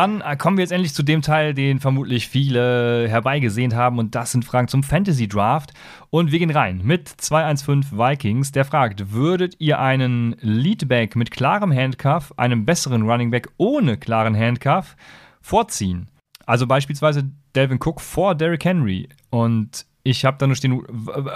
Dann äh, kommen wir jetzt endlich zu dem Teil, den vermutlich viele herbeigesehen haben. Und das sind Fragen zum Fantasy Draft. Und wir gehen rein mit 215 Vikings. Der fragt: Würdet ihr einen Leadback mit klarem Handcuff, einem besseren Running Back ohne klaren Handcuff vorziehen? Also beispielsweise Delvin Cook vor Derrick Henry. Und ich habe da nur stehen,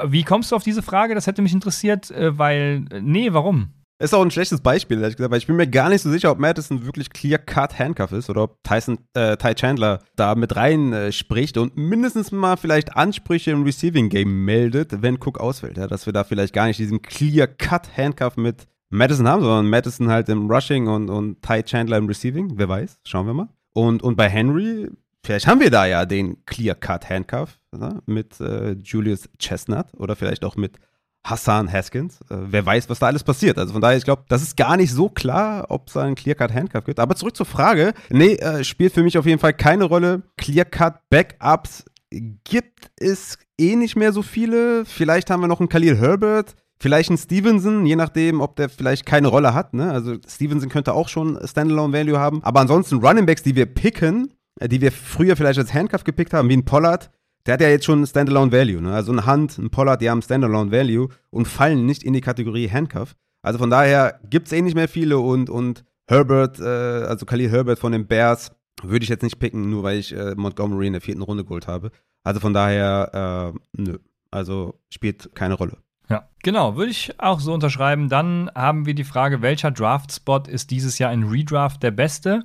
wie kommst du auf diese Frage? Das hätte mich interessiert, äh, weil, äh, nee, warum? Ist auch ein schlechtes Beispiel, ehrlich gesagt, weil ich bin mir gar nicht so sicher, ob Madison wirklich clear-cut Handcuff ist oder ob Tyson, äh, Ty Chandler da mit rein äh, spricht und mindestens mal vielleicht Ansprüche im Receiving Game meldet, wenn Cook ausfällt. Ja, dass wir da vielleicht gar nicht diesen clear-cut Handcuff mit Madison haben, sondern Madison halt im Rushing und, und Ty Chandler im Receiving. Wer weiß, schauen wir mal. Und, und bei Henry, vielleicht haben wir da ja den clear-cut Handcuff ja, mit äh, Julius Chestnut oder vielleicht auch mit Hassan Haskins. Äh, wer weiß, was da alles passiert. Also von daher, ich glaube, das ist gar nicht so klar, ob es einen Clearcut Handcuff gibt. Aber zurück zur Frage. Nee, äh, spielt für mich auf jeden Fall keine Rolle. Clearcut Backups gibt es eh nicht mehr so viele. Vielleicht haben wir noch einen Khalil Herbert. Vielleicht einen Stevenson, je nachdem, ob der vielleicht keine Rolle hat. Ne? Also Stevenson könnte auch schon Standalone Value haben. Aber ansonsten Running Backs, die wir picken, äh, die wir früher vielleicht als Handcuff gepickt haben, wie ein Pollard, der hat ja jetzt schon Standalone Value. Ne? Also ein Hunt, ein Pollard, die haben Standalone Value und fallen nicht in die Kategorie Handcuff. Also von daher gibt es eh nicht mehr viele und, und Herbert, äh, also Khalil Herbert von den Bears, würde ich jetzt nicht picken, nur weil ich äh, Montgomery in der vierten Runde geholt habe. Also von daher, äh, nö. Also spielt keine Rolle. Ja, genau, würde ich auch so unterschreiben. Dann haben wir die Frage, welcher Draft-Spot ist dieses Jahr in Redraft der beste?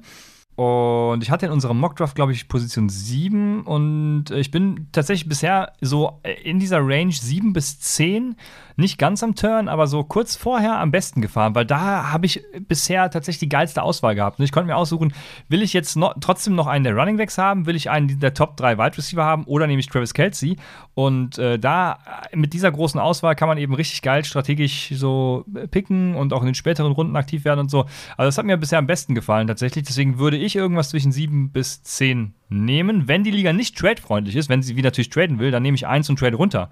Und ich hatte in unserem Mockdraft, glaube ich, Position 7 und ich bin tatsächlich bisher so in dieser Range 7 bis 10 nicht ganz am Turn, aber so kurz vorher am besten gefahren, weil da habe ich bisher tatsächlich die geilste Auswahl gehabt. Und ich konnte mir aussuchen, will ich jetzt noch, trotzdem noch einen der Running Backs haben, will ich einen der Top 3 Wide Receiver haben oder nehme ich Travis Kelsey. Und äh, da mit dieser großen Auswahl kann man eben richtig geil strategisch so picken und auch in den späteren Runden aktiv werden und so. Also das hat mir bisher am besten gefallen tatsächlich. Deswegen würde ich irgendwas zwischen 7 bis 10 nehmen. Wenn die Liga nicht trade-freundlich ist, wenn sie wie natürlich traden will, dann nehme ich eins und trade runter.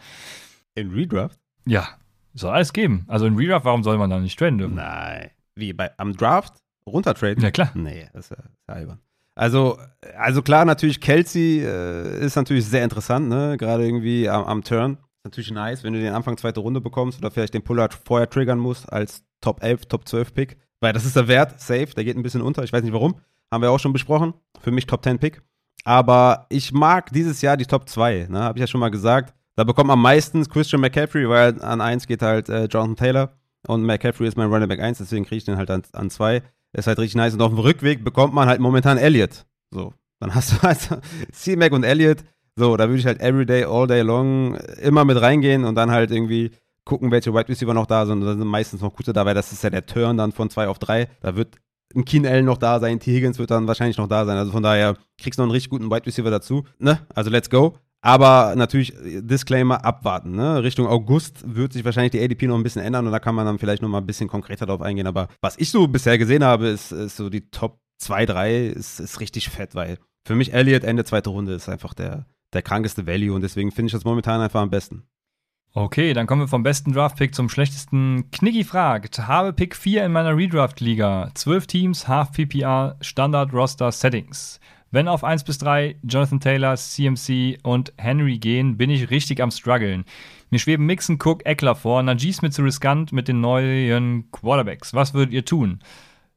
In Redraft? Ja, soll alles geben. Also in Redraft, warum soll man da nicht traden dürfen? Nein. Wie, bei, am Draft runtertraden? Ja, klar. Nee, das ist ja albern. Also, also klar, natürlich, Kelsey äh, ist natürlich sehr interessant, ne? Gerade irgendwie am, am Turn. Ist natürlich nice, wenn du den Anfang zweite Runde bekommst oder vielleicht den Puller vorher triggern musst als Top 11, Top 12 Pick. Weil das ist der Wert, safe, der geht ein bisschen unter. Ich weiß nicht warum. Haben wir auch schon besprochen. Für mich Top 10 Pick. Aber ich mag dieses Jahr die Top 2, ne? Habe ich ja schon mal gesagt. Da bekommt man meistens Christian McCaffrey, weil an 1 geht halt äh, Jonathan Taylor und McCaffrey ist mein Running Back 1, deswegen kriege ich den halt an 2. Ist halt richtig nice. Und auf dem Rückweg bekommt man halt momentan Elliott. So, dann hast du halt C-Mac und Elliott. So, da würde ich halt everyday, all day long immer mit reingehen und dann halt irgendwie gucken, welche Wide Receiver noch da sind. Und dann sind meistens noch gute dabei. Das ist ja der Turn dann von 2 auf 3. Da wird ein Keen Allen noch da sein, T. Higgins wird dann wahrscheinlich noch da sein. Also von daher kriegst du noch einen richtig guten Wide Receiver dazu. Ne? Also let's go. Aber natürlich, Disclaimer, abwarten. Ne? Richtung August wird sich wahrscheinlich die ADP noch ein bisschen ändern und da kann man dann vielleicht noch mal ein bisschen konkreter drauf eingehen. Aber was ich so bisher gesehen habe, ist, ist so die Top 2, 3 ist, ist richtig fett, weil für mich Elliott Ende zweite Runde ist einfach der, der krankeste Value und deswegen finde ich das momentan einfach am besten. Okay, dann kommen wir vom besten Draft-Pick zum schlechtesten. Kniggy fragt, habe Pick 4 in meiner Redraft-Liga. 12 Teams, Half PPR, Standard Roster Settings. Wenn auf 1 bis 3 Jonathan Taylor, CMC und Henry gehen, bin ich richtig am struggeln. Mir schweben Mixon, Cook, Eckler vor. Najee mir zu riskant mit den neuen Quarterbacks. Was würdet ihr tun?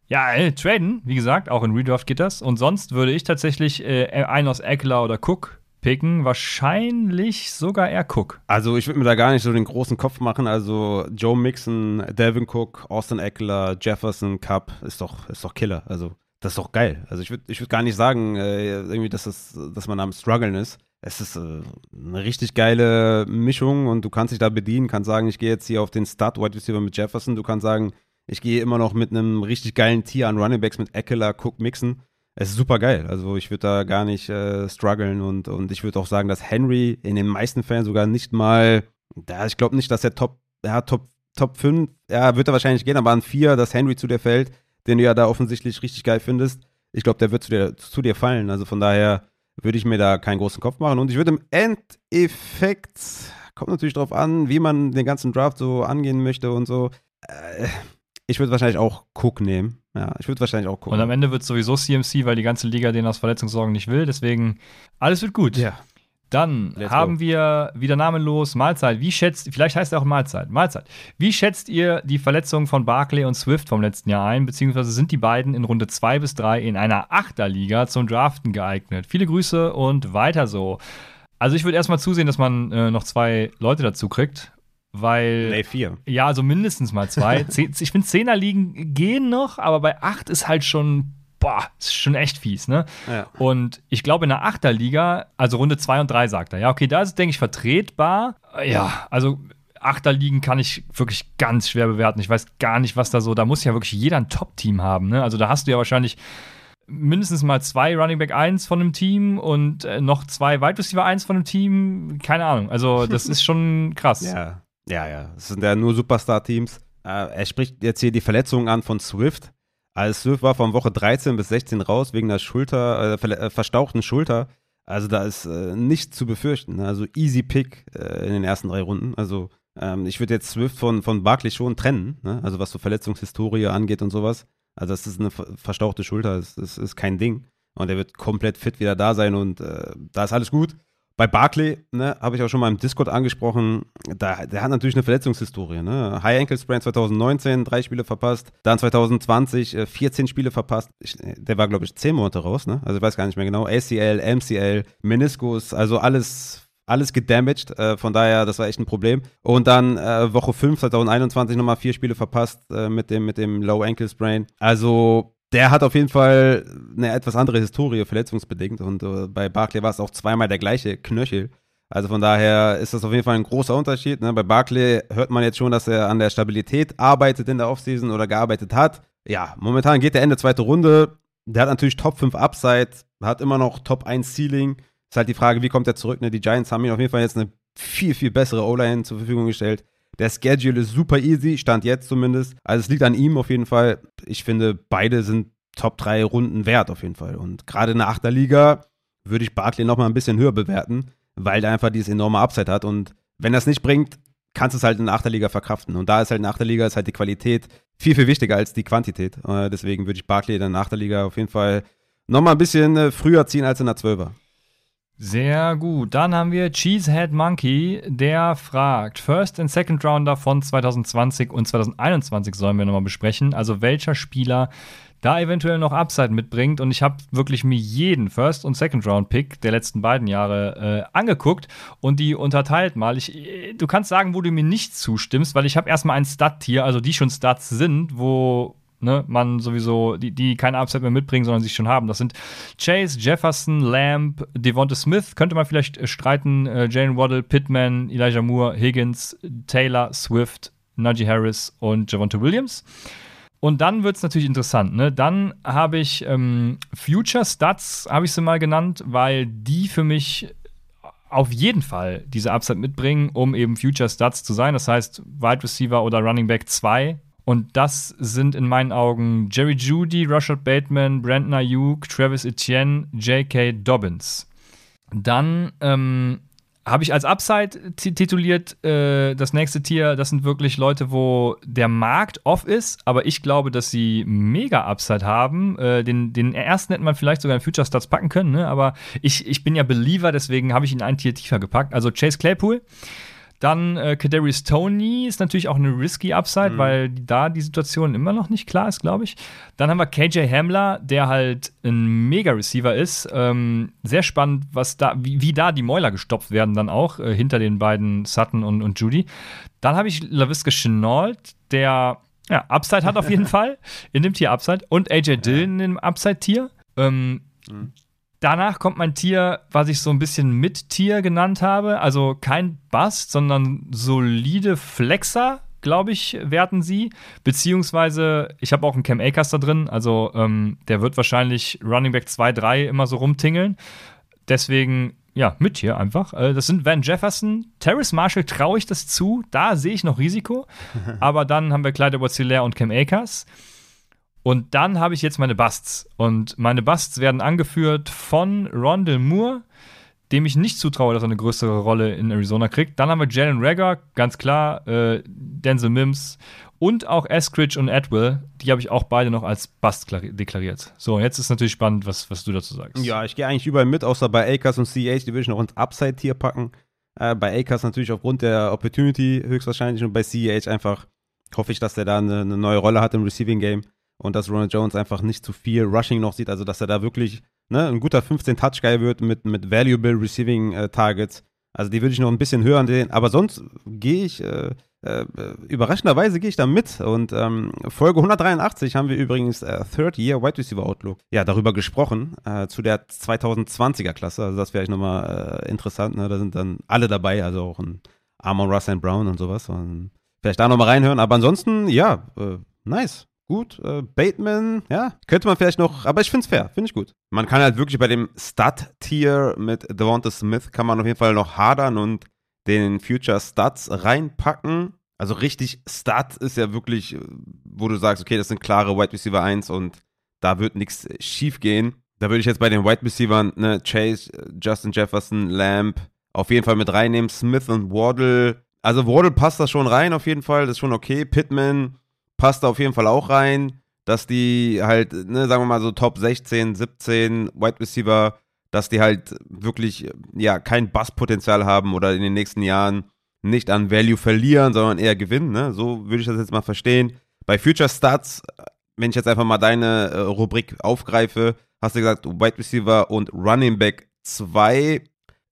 Ja, äh, traden, wie gesagt, auch in Redraft geht das. Und sonst würde ich tatsächlich äh, einen aus Eckler oder Cook picken. Wahrscheinlich sogar eher Cook. Also ich würde mir da gar nicht so den großen Kopf machen. Also Joe Mixon, Devin Cook, Austin Eckler, Jefferson, Cup ist doch, ist doch Killer. Also das ist doch geil. Also ich würde ich würd gar nicht sagen, äh, irgendwie, dass, das, dass man am Struggeln ist. Es ist äh, eine richtig geile Mischung und du kannst dich da bedienen, kannst sagen, ich gehe jetzt hier auf den Start Wide Receiver mit Jefferson, du kannst sagen, ich gehe immer noch mit einem richtig geilen Tier an Running Backs mit Eckler, Cook, Mixon. Es ist super geil. Also ich würde da gar nicht äh, strugglen und, und ich würde auch sagen, dass Henry in den meisten Fällen sogar nicht mal, ja, ich glaube nicht, dass er Top, ja, Top, Top 5, ja, wird er wahrscheinlich gehen, aber an 4, dass Henry zu dir fällt den du ja da offensichtlich richtig geil findest. Ich glaube, der wird zu dir, zu dir fallen. Also von daher würde ich mir da keinen großen Kopf machen. Und ich würde im Endeffekt, kommt natürlich darauf an, wie man den ganzen Draft so angehen möchte und so. Äh, Ich würde wahrscheinlich auch Cook nehmen. Ja, ich würde wahrscheinlich auch Cook. Und am Ende wird sowieso CMC, weil die ganze Liga den aus Verletzungssorgen nicht will. Deswegen, alles wird gut. Ja. Dann Let's haben go. wir wieder namenlos Mahlzeit. Wie schätzt, vielleicht heißt er auch Mahlzeit. Mahlzeit. Wie schätzt ihr die Verletzungen von Barclay und Swift vom letzten Jahr ein? Beziehungsweise sind die beiden in Runde 2 bis 3 in einer Achterliga zum Draften geeignet? Viele Grüße und weiter so. Also ich würde erstmal zusehen, dass man äh, noch zwei Leute dazu kriegt, weil. Nee, vier. Ja, also mindestens mal zwei. Ich finde, Zehnerligen gehen noch, aber bei acht ist halt schon, boah, ist schon echt fies, ne? Ja. Und ich glaube, in der Achterliga, also Runde zwei und drei sagt er, ja, okay, da ist es, denke ich, vertretbar. Ja, also Achterligen kann ich wirklich ganz schwer bewerten. Ich weiß gar nicht, was da so, da muss ja wirklich jeder ein Top-Team haben, ne? Also da hast du ja wahrscheinlich mindestens mal zwei Running Back 1 von einem Team und äh, noch zwei Wide Receiver 1 von einem Team. Keine Ahnung. Also, das ist schon krass. Ja, ja, ja. Es sind ja nur Superstar-Teams. Äh, er spricht jetzt hier die Verletzungen an von Swift. Also Swift war von Woche 13 bis 16 raus wegen der Schulter, äh, äh, verstauchten Schulter. Also da ist äh, nichts zu befürchten. Also easy Pick äh, in den ersten drei Runden. Also ähm, ich würde jetzt Swift von, von Barkley schon trennen. Ne? Also was so Verletzungshistorie angeht und sowas. Also das ist eine ver- verstauchte Schulter, das, das ist kein Ding. Und er wird komplett fit wieder da sein und äh, da ist alles gut. Bei Barkley, ne, habe ich auch schon mal im Discord angesprochen, da, der hat natürlich eine Verletzungshistorie. Ne? High Ankle Sprain 2019, drei Spiele verpasst. Dann 2020, äh, 14 Spiele verpasst. Ich, äh, der war, glaube ich, 10 Monate raus. Ne? Also ich weiß gar nicht mehr genau. ACL, MCL, Meniskus, also alles, alles gedamaged. Äh, von daher, das war echt ein Problem. Und dann äh, Woche 5 2021 nochmal vier Spiele verpasst äh, mit, dem, mit dem Low Ankle Sprain. Also der hat auf jeden Fall eine etwas andere Historie, verletzungsbedingt. Und äh, bei Barclay war es auch zweimal der gleiche Knöchel. Also von daher ist das auf jeden Fall ein großer Unterschied. Ne? Bei Barclay hört man jetzt schon, dass er an der Stabilität arbeitet in der Offseason oder gearbeitet hat. Ja, momentan geht der Ende zweite Runde. Der hat natürlich Top 5 Upside, hat immer noch Top 1 Ceiling. Ist halt die Frage, wie kommt er zurück? Ne? Die Giants haben ihm auf jeden Fall jetzt eine viel, viel bessere O-Line zur Verfügung gestellt. Der Schedule ist super easy, stand jetzt zumindest. Also es liegt an ihm auf jeden Fall. Ich finde, beide sind Top 3 Runden wert auf jeden Fall. Und gerade in der Achterliga würde ich Barkley noch mal ein bisschen höher bewerten, weil der einfach dieses enorme Upside hat. Und wenn das nicht bringt, kannst du es halt in der Achterliga verkraften. Und da ist halt in der Achterliga ist halt die Qualität viel, viel wichtiger als die Quantität. Äh, deswegen würde ich Barkley in der Achterliga auf jeden Fall noch mal ein bisschen äh, früher ziehen als in der Zwölfer. Sehr gut. Dann haben wir Cheesehead Monkey, der fragt: First and Second Rounder von 2020 und 2021 sollen wir nochmal besprechen. Also welcher Spieler da eventuell noch Upside mitbringt. Und ich habe wirklich mir jeden First- und Second-Round-Pick der letzten beiden Jahre äh, angeguckt und die unterteilt mal. Ich, äh, du kannst sagen, wo du mir nicht zustimmst, weil ich habe erstmal ein Stat-Tier, also die schon Stats sind, wo ne, man sowieso, die, die keine Upside mehr mitbringen, sondern sich schon haben. Das sind Chase, Jefferson, Lamb, Devonta Smith, könnte man vielleicht äh, streiten, äh, Jalen Waddle, Pittman, Elijah Moore, Higgins, Taylor, Swift, Najee Harris und Javonte Williams. Und dann wird es natürlich interessant. Ne? Dann habe ich ähm, Future Stats, habe ich sie mal genannt, weil die für mich auf jeden Fall diese Upside mitbringen, um eben Future Stats zu sein. Das heißt, Wide Receiver oder Running Back 2. Und das sind in meinen Augen Jerry Judy, Rashad Bateman, Brandon Ayuk, Travis Etienne, J.K. Dobbins. Dann ähm, habe ich als Upside tituliert äh, das nächste Tier. Das sind wirklich Leute, wo der Markt off ist, aber ich glaube, dass sie mega Upside haben. Äh, den, den ersten hätte man vielleicht sogar in Future Stats packen können, ne? aber ich, ich bin ja Believer, deswegen habe ich ihn ein Tier tiefer gepackt. Also Chase Claypool. Dann äh, Kadarius Tony ist natürlich auch eine risky Upside, mhm. weil da die Situation immer noch nicht klar ist, glaube ich. Dann haben wir KJ Hamler, der halt ein Mega-Receiver ist. Ähm, sehr spannend, was da, wie, wie, da die Mäuler gestopft werden, dann auch äh, hinter den beiden Sutton und, und Judy. Dann habe ich LaVisca Chenault, der ja, Upside hat auf jeden Fall, in dem Tier Upside. Und AJ Dillon in dem Upside-Tier. Ähm, mhm. Danach kommt mein Tier, was ich so ein bisschen Mit-Tier genannt habe. Also kein Bust, sondern solide Flexer, glaube ich, werten sie. Beziehungsweise, ich habe auch einen Cam Akers da drin. Also ähm, der wird wahrscheinlich Running Back 2, 3 immer so rumtingeln. Deswegen, ja, mit hier einfach. Äh, das sind Van Jefferson. Terrace Marshall traue ich das zu. Da sehe ich noch Risiko. Aber dann haben wir Clyde edwards und Cam Akers. Und dann habe ich jetzt meine Busts. Und meine Busts werden angeführt von Rondell Moore, dem ich nicht zutraue, dass er eine größere Rolle in Arizona kriegt. Dann haben wir Jalen Rager, ganz klar, äh, Denzel Mims und auch Eskridge und Atwell, die habe ich auch beide noch als Bust deklariert. So, jetzt ist natürlich spannend, was, was du dazu sagst. Ja, ich gehe eigentlich überall mit, außer bei Akers und CH, die würde ich noch ins Upside-Tier packen. Äh, bei Akers natürlich aufgrund der Opportunity höchstwahrscheinlich und bei CH einfach hoffe ich, dass er da eine, eine neue Rolle hat im Receiving Game und dass Ronald Jones einfach nicht zu viel Rushing noch sieht, also dass er da wirklich ne, ein guter 15-Touch-Guy wird mit, mit valuable Receiving äh, Targets. Also die würde ich noch ein bisschen höher sehen, aber sonst gehe ich äh, äh, überraschenderweise gehe ich da mit. Und ähm, Folge 183 haben wir übrigens äh, Third Year Wide Receiver Outlook. Ja, darüber gesprochen, äh, zu der 2020er Klasse. Also das wäre ich nochmal äh, interessant. Ne? Da sind dann alle dabei, also auch ein Armon Russell Brown und sowas. Und vielleicht da nochmal reinhören. Aber ansonsten, ja, äh, nice. Gut, äh, Bateman, ja, könnte man vielleicht noch, aber ich finde es fair, finde ich gut. Man kann halt wirklich bei dem Stud-Tier mit Devonta Smith kann man auf jeden Fall noch hadern und den Future Studs reinpacken. Also richtig Stud ist ja wirklich, wo du sagst, okay, das sind klare Wide Receiver 1 und da wird nichts schief gehen. Da würde ich jetzt bei den Wide Receivers, ne, Chase, Justin Jefferson, Lamb auf jeden Fall mit reinnehmen. Smith und Waddle. Also Waddle passt da schon rein auf jeden Fall, das ist schon okay. Pittman passt da auf jeden Fall auch rein, dass die halt, ne, sagen wir mal so Top 16, 17 Wide Receiver dass die halt wirklich ja kein Basspotenzial haben oder in den nächsten Jahren nicht an Value verlieren, sondern eher gewinnen. Ne? So würde ich das jetzt mal verstehen. Bei Future Stats, wenn ich jetzt einfach mal deine äh, Rubrik aufgreife, hast du gesagt, Wide Receiver und Running Back 2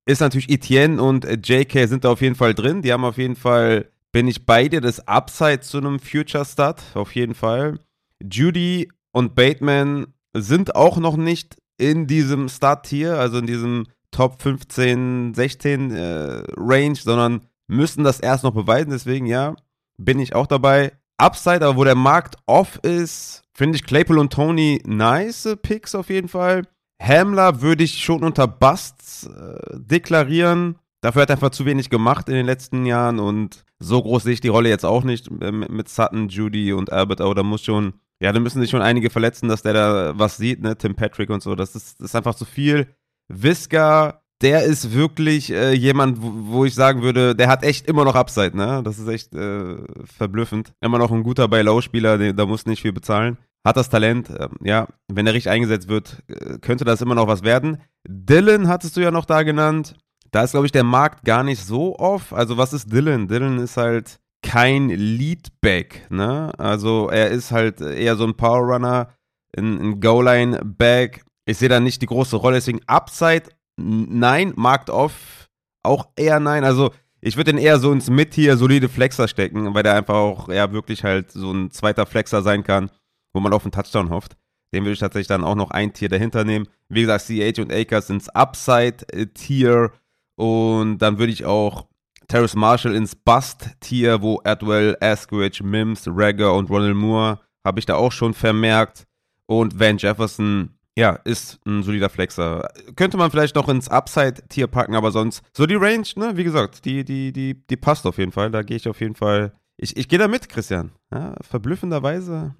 ist natürlich Etienne und JK sind da auf jeden Fall drin. Die haben auf jeden Fall, bin ich bei dir, das Upside zu einem Future Stat, auf jeden Fall. Judy und Bateman sind auch noch nicht in diesem Start-Tier, also in diesem Top 15, 16 äh, Range, sondern müssen das erst noch beweisen. Deswegen, ja, bin ich auch dabei. Upside, aber wo der Markt off ist, finde ich Claypool und Tony nice Picks auf jeden Fall. Hamler würde ich schon unter Busts äh, deklarieren. Dafür hat er einfach zu wenig gemacht in den letzten Jahren und so groß sehe ich die Rolle jetzt auch nicht äh, mit Sutton, Judy und Albert. Aber da muss schon ja, da müssen sich schon einige verletzen, dass der da was sieht, ne? Tim Patrick und so. Das ist, das ist einfach zu viel. Visca, der ist wirklich äh, jemand, wo, wo, ich sagen würde, der hat echt immer noch Upside, ne? Das ist echt äh, verblüffend. Immer noch ein guter Buy-Low-Spieler, da muss nicht viel bezahlen. Hat das Talent, äh, ja, wenn er richtig eingesetzt wird, äh, könnte das immer noch was werden. Dylan hattest du ja noch da genannt. Da ist, glaube ich, der Markt gar nicht so off. Also, was ist Dylan? Dylan ist halt kein Leadback, ne? Also er ist halt eher so ein Powerrunner, ein, ein Goal-Line-Back. Ich sehe da nicht die große Rolle, deswegen Upside, nein, Markt Off, auch eher nein. Also ich würde den eher so ins Mid hier solide Flexer stecken, weil der einfach auch ja wirklich halt so ein zweiter Flexer sein kann, wo man auf einen Touchdown hofft. Den würde ich tatsächlich dann auch noch ein Tier dahinter nehmen. Wie gesagt, CH und Akers ins Upside-Tier. Und dann würde ich auch Terrace Marshall ins Bust-Tier, wo Adwell, Askridge, Mims, Ragger und Ronald Moore habe ich da auch schon vermerkt. Und Van Jefferson, ja, ist ein solider Flexer. Könnte man vielleicht noch ins Upside-Tier packen, aber sonst, so die Range, ne, wie gesagt, die, die, die, die passt auf jeden Fall. Da gehe ich auf jeden Fall. Ich, ich gehe da mit, Christian. Ja, verblüffenderweise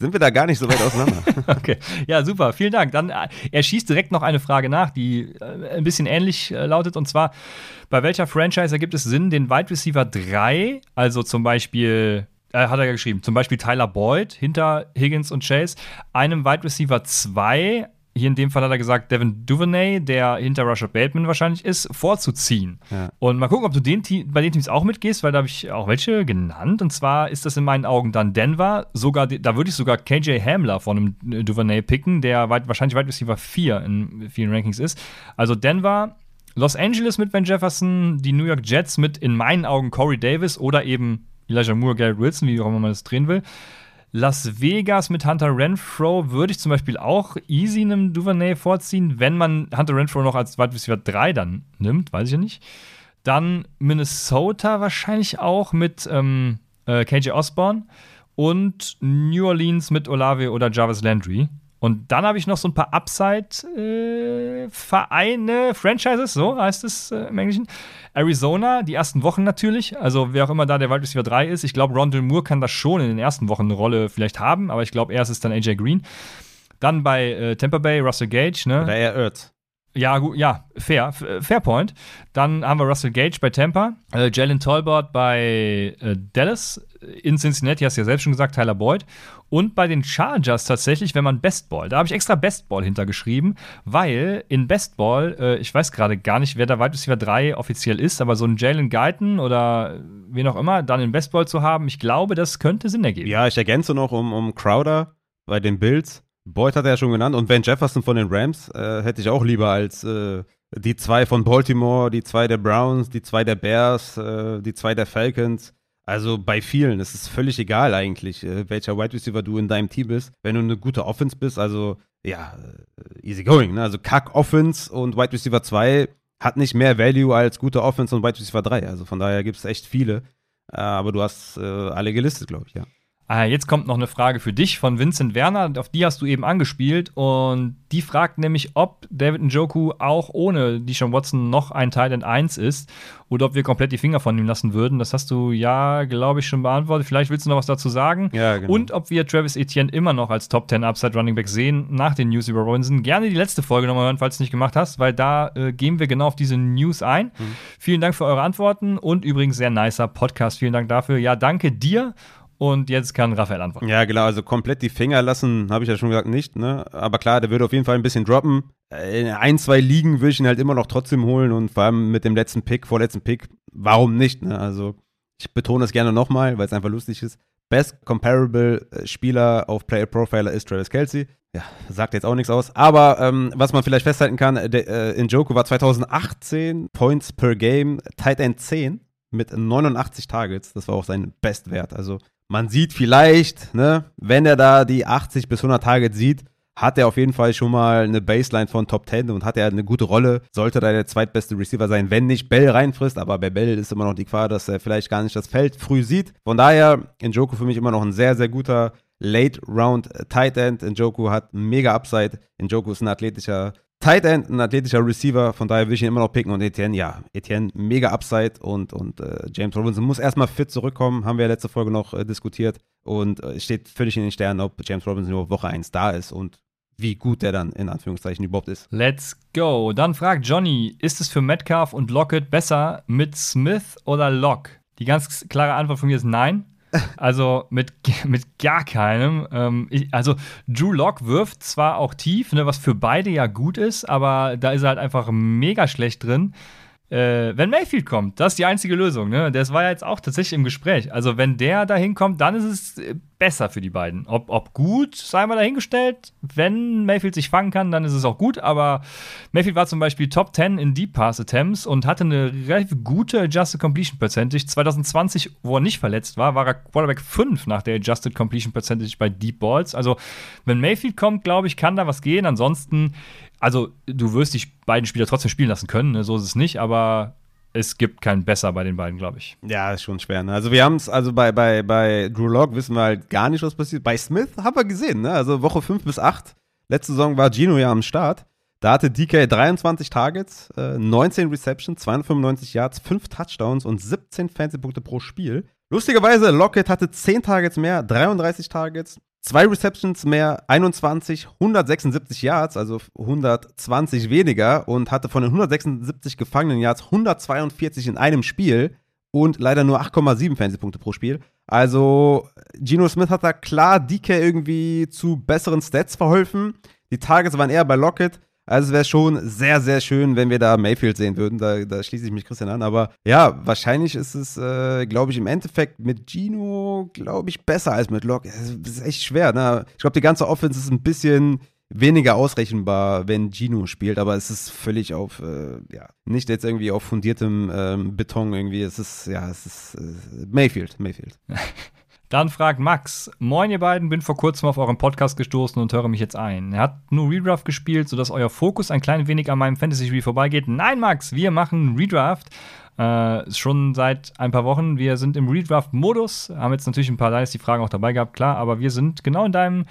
sind wir da gar nicht so weit auseinander. okay, ja, super, vielen Dank. Dann, äh, er schießt direkt noch eine Frage nach, die äh, ein bisschen ähnlich äh, lautet, und zwar, bei welcher Franchise ergibt es Sinn, den Wide Receiver 3, also zum Beispiel, äh, hat er ja geschrieben, zum Beispiel Tyler Boyd hinter Higgins und Chase, einem Wide Receiver 2 hier in dem Fall hat er gesagt, Devin Duvernay, der hinter Rashad Bateman wahrscheinlich ist, vorzuziehen. Ja. Und mal gucken, ob du den bei den Teams auch mitgehst, weil da habe ich auch welche genannt. Und zwar ist das in meinen Augen dann Denver. Sogar, da würde ich sogar KJ Hamler von einem Duvernay picken, der weit, wahrscheinlich weit Receiver 4 in vielen Rankings ist. Also Denver, Los Angeles mit Van Jefferson, die New York Jets mit in meinen Augen Corey Davis oder eben Elijah Moore, Garrett Wilson, wie auch immer man das drehen will. Las Vegas mit Hunter Renfro würde ich zum Beispiel auch easy einem Duvernay vorziehen, wenn man Hunter Renfro noch als Wide Receiver 3 dann nimmt, weiß ich ja nicht. Dann Minnesota wahrscheinlich auch mit ähm, äh, KJ Osborne und New Orleans mit Olave oder Jarvis Landry. Und dann habe ich noch so ein paar Upside-Vereine, äh, Franchises, so heißt es äh, im Englischen. Arizona, die ersten Wochen natürlich. Also wer auch immer da der Wide Receiver 3 ist. Ich glaube, Rondell Moore kann das schon in den ersten Wochen eine Rolle vielleicht haben, aber ich glaube, erst ist dann AJ Green. Dann bei äh, Tampa Bay, Russell Gage, ne? Oder eher Ertz. Ja, gut, ja, fair, fair point. Dann haben wir Russell Gage bei Tampa, äh, Jalen Tolbert bei äh, Dallas, in Cincinnati hast du ja selbst schon gesagt, Tyler Boyd. Und bei den Chargers tatsächlich, wenn man Bestball, da habe ich extra Bestball hintergeschrieben, weil in Bestball, äh, ich weiß gerade gar nicht, wer da Wide Receiver 3 offiziell ist, aber so ein Jalen Guyton oder wen auch immer, dann in Bestball zu haben, ich glaube, das könnte Sinn ergeben. Ja, ich ergänze noch um, um Crowder bei den Bills. Boyd hat er ja schon genannt und Van Jefferson von den Rams äh, hätte ich auch lieber als äh, die zwei von Baltimore, die zwei der Browns, die zwei der Bears, äh, die zwei der Falcons. Also bei vielen, es ist völlig egal eigentlich, äh, welcher Wide Receiver du in deinem Team bist. Wenn du eine gute Offense bist, also ja, äh, easy going. Ne? Also Kack Offense und Wide Receiver 2 hat nicht mehr Value als gute Offense und Wide Receiver 3. Also von daher gibt es echt viele. Äh, aber du hast äh, alle gelistet, glaube ich, ja. Ah, jetzt kommt noch eine Frage für dich von Vincent Werner, auf die hast du eben angespielt und die fragt nämlich, ob David Njoku auch ohne Deshaun Watson noch ein Teil in 1 ist oder ob wir komplett die Finger von ihm lassen würden. Das hast du ja, glaube ich, schon beantwortet. Vielleicht willst du noch was dazu sagen. Ja, genau. Und ob wir Travis Etienne immer noch als Top 10 Upside Running Back sehen nach den News über Robinson. Gerne die letzte Folge nochmal hören, falls du es nicht gemacht hast, weil da äh, gehen wir genau auf diese News ein. Mhm. Vielen Dank für eure Antworten und übrigens sehr nicer Podcast. Vielen Dank dafür. Ja, danke dir und jetzt kann Raphael antworten. Ja, genau, also komplett die Finger lassen, habe ich ja schon gesagt, nicht. Ne? Aber klar, der würde auf jeden Fall ein bisschen droppen. In ein, zwei Ligen würde ich ihn halt immer noch trotzdem holen und vor allem mit dem letzten Pick, vorletzten Pick, warum nicht? Ne? Also ich betone das gerne nochmal, weil es einfach lustig ist. Best Comparable äh, Spieler auf Player Profiler ist Travis Kelsey. Ja, sagt jetzt auch nichts aus. Aber ähm, was man vielleicht festhalten kann, der, äh, in Joko war 2018 Points per Game Tight End 10 mit 89 Targets. Das war auch sein Bestwert. Also man sieht vielleicht, ne, wenn er da die 80 bis 100 Targets sieht, hat er auf jeden Fall schon mal eine Baseline von Top 10 und hat er eine gute Rolle. Sollte da der zweitbeste Receiver sein, wenn nicht Bell reinfrisst. Aber bei Bell ist immer noch die Gefahr, dass er vielleicht gar nicht das Feld früh sieht. Von daher, Njoku für mich immer noch ein sehr, sehr guter Late Round Tight End. Njoku hat mega Upside. Njoku ist ein athletischer Tight End, ein athletischer Receiver, von daher will ich ihn immer noch picken. Und Etienne, ja, Etienne, mega Upside. Und, und äh, James Robinson muss erstmal fit zurückkommen, haben wir ja letzte Folge noch äh, diskutiert. Und es äh, steht völlig in den Sternen, ob James Robinson nur Woche 1 da ist und wie gut der dann in Anführungszeichen überhaupt ist. Let's go. Dann fragt Johnny, ist es für Metcalf und Lockett besser mit Smith oder Lock? Die ganz klare Antwort von mir ist nein. Also mit, mit gar keinem. Ähm, ich, also Drew Lock wirft zwar auch tief, ne, was für beide ja gut ist, aber da ist er halt einfach mega schlecht drin äh, wenn Mayfield kommt, das ist die einzige Lösung. Ne? Das war ja jetzt auch tatsächlich im Gespräch. Also, wenn der da hinkommt, dann ist es äh, besser für die beiden. Ob, ob gut, sei mal dahingestellt. Wenn Mayfield sich fangen kann, dann ist es auch gut. Aber Mayfield war zum Beispiel Top 10 in Deep Pass Attempts und hatte eine relativ gute Adjusted Completion Percentage. 2020, wo er nicht verletzt war, war er Quarterback 5 nach der Adjusted Completion Percentage bei Deep Balls. Also, wenn Mayfield kommt, glaube ich, kann da was gehen. Ansonsten also du wirst die beiden Spieler trotzdem spielen lassen können, ne? so ist es nicht, aber es gibt keinen besser bei den beiden, glaube ich. Ja, ist schon schwer. Ne? Also wir haben es, also bei, bei, bei Drew Lock wissen wir halt gar nicht, was passiert. Bei Smith haben wir gesehen, ne? also Woche 5 bis 8. Letzte Saison war Gino ja am Start. Da hatte DK 23 Targets, äh, 19 Receptions, 295 Yards, 5 Touchdowns und 17 Fantasy-Punkte pro Spiel. Lustigerweise, Lockett hatte 10 Targets mehr, 33 Targets, Zwei Receptions mehr, 21, 176 Yards, also 120 weniger und hatte von den 176 gefangenen Yards 142 in einem Spiel und leider nur 8,7 Fantasy-Punkte pro Spiel. Also Geno Smith hat da klar DK irgendwie zu besseren Stats verholfen. Die Targets waren eher bei Lockett. Also es wäre schon sehr, sehr schön, wenn wir da Mayfield sehen würden. Da, da schließe ich mich Christian an. Aber ja, wahrscheinlich ist es, äh, glaube ich, im Endeffekt mit Gino, glaube ich, besser als mit Locke. Das ist echt schwer. Ne? Ich glaube, die ganze Offense ist ein bisschen weniger ausrechenbar, wenn Gino spielt, aber es ist völlig auf, äh, ja, nicht jetzt irgendwie auf fundiertem ähm, Beton irgendwie. Es ist, ja, es ist äh, Mayfield, Mayfield. Dann fragt Max: Moin, ihr beiden, bin vor kurzem auf euren Podcast gestoßen und höre mich jetzt ein. Er hat nur Redraft gespielt, sodass euer Fokus ein klein wenig an meinem Fantasy-Spiel vorbeigeht. Nein, Max, wir machen Redraft. Äh, schon seit ein paar Wochen. Wir sind im Redraft-Modus. Haben jetzt natürlich ein paar Dynasty-Fragen auch dabei gehabt, klar, aber wir sind genau in deinem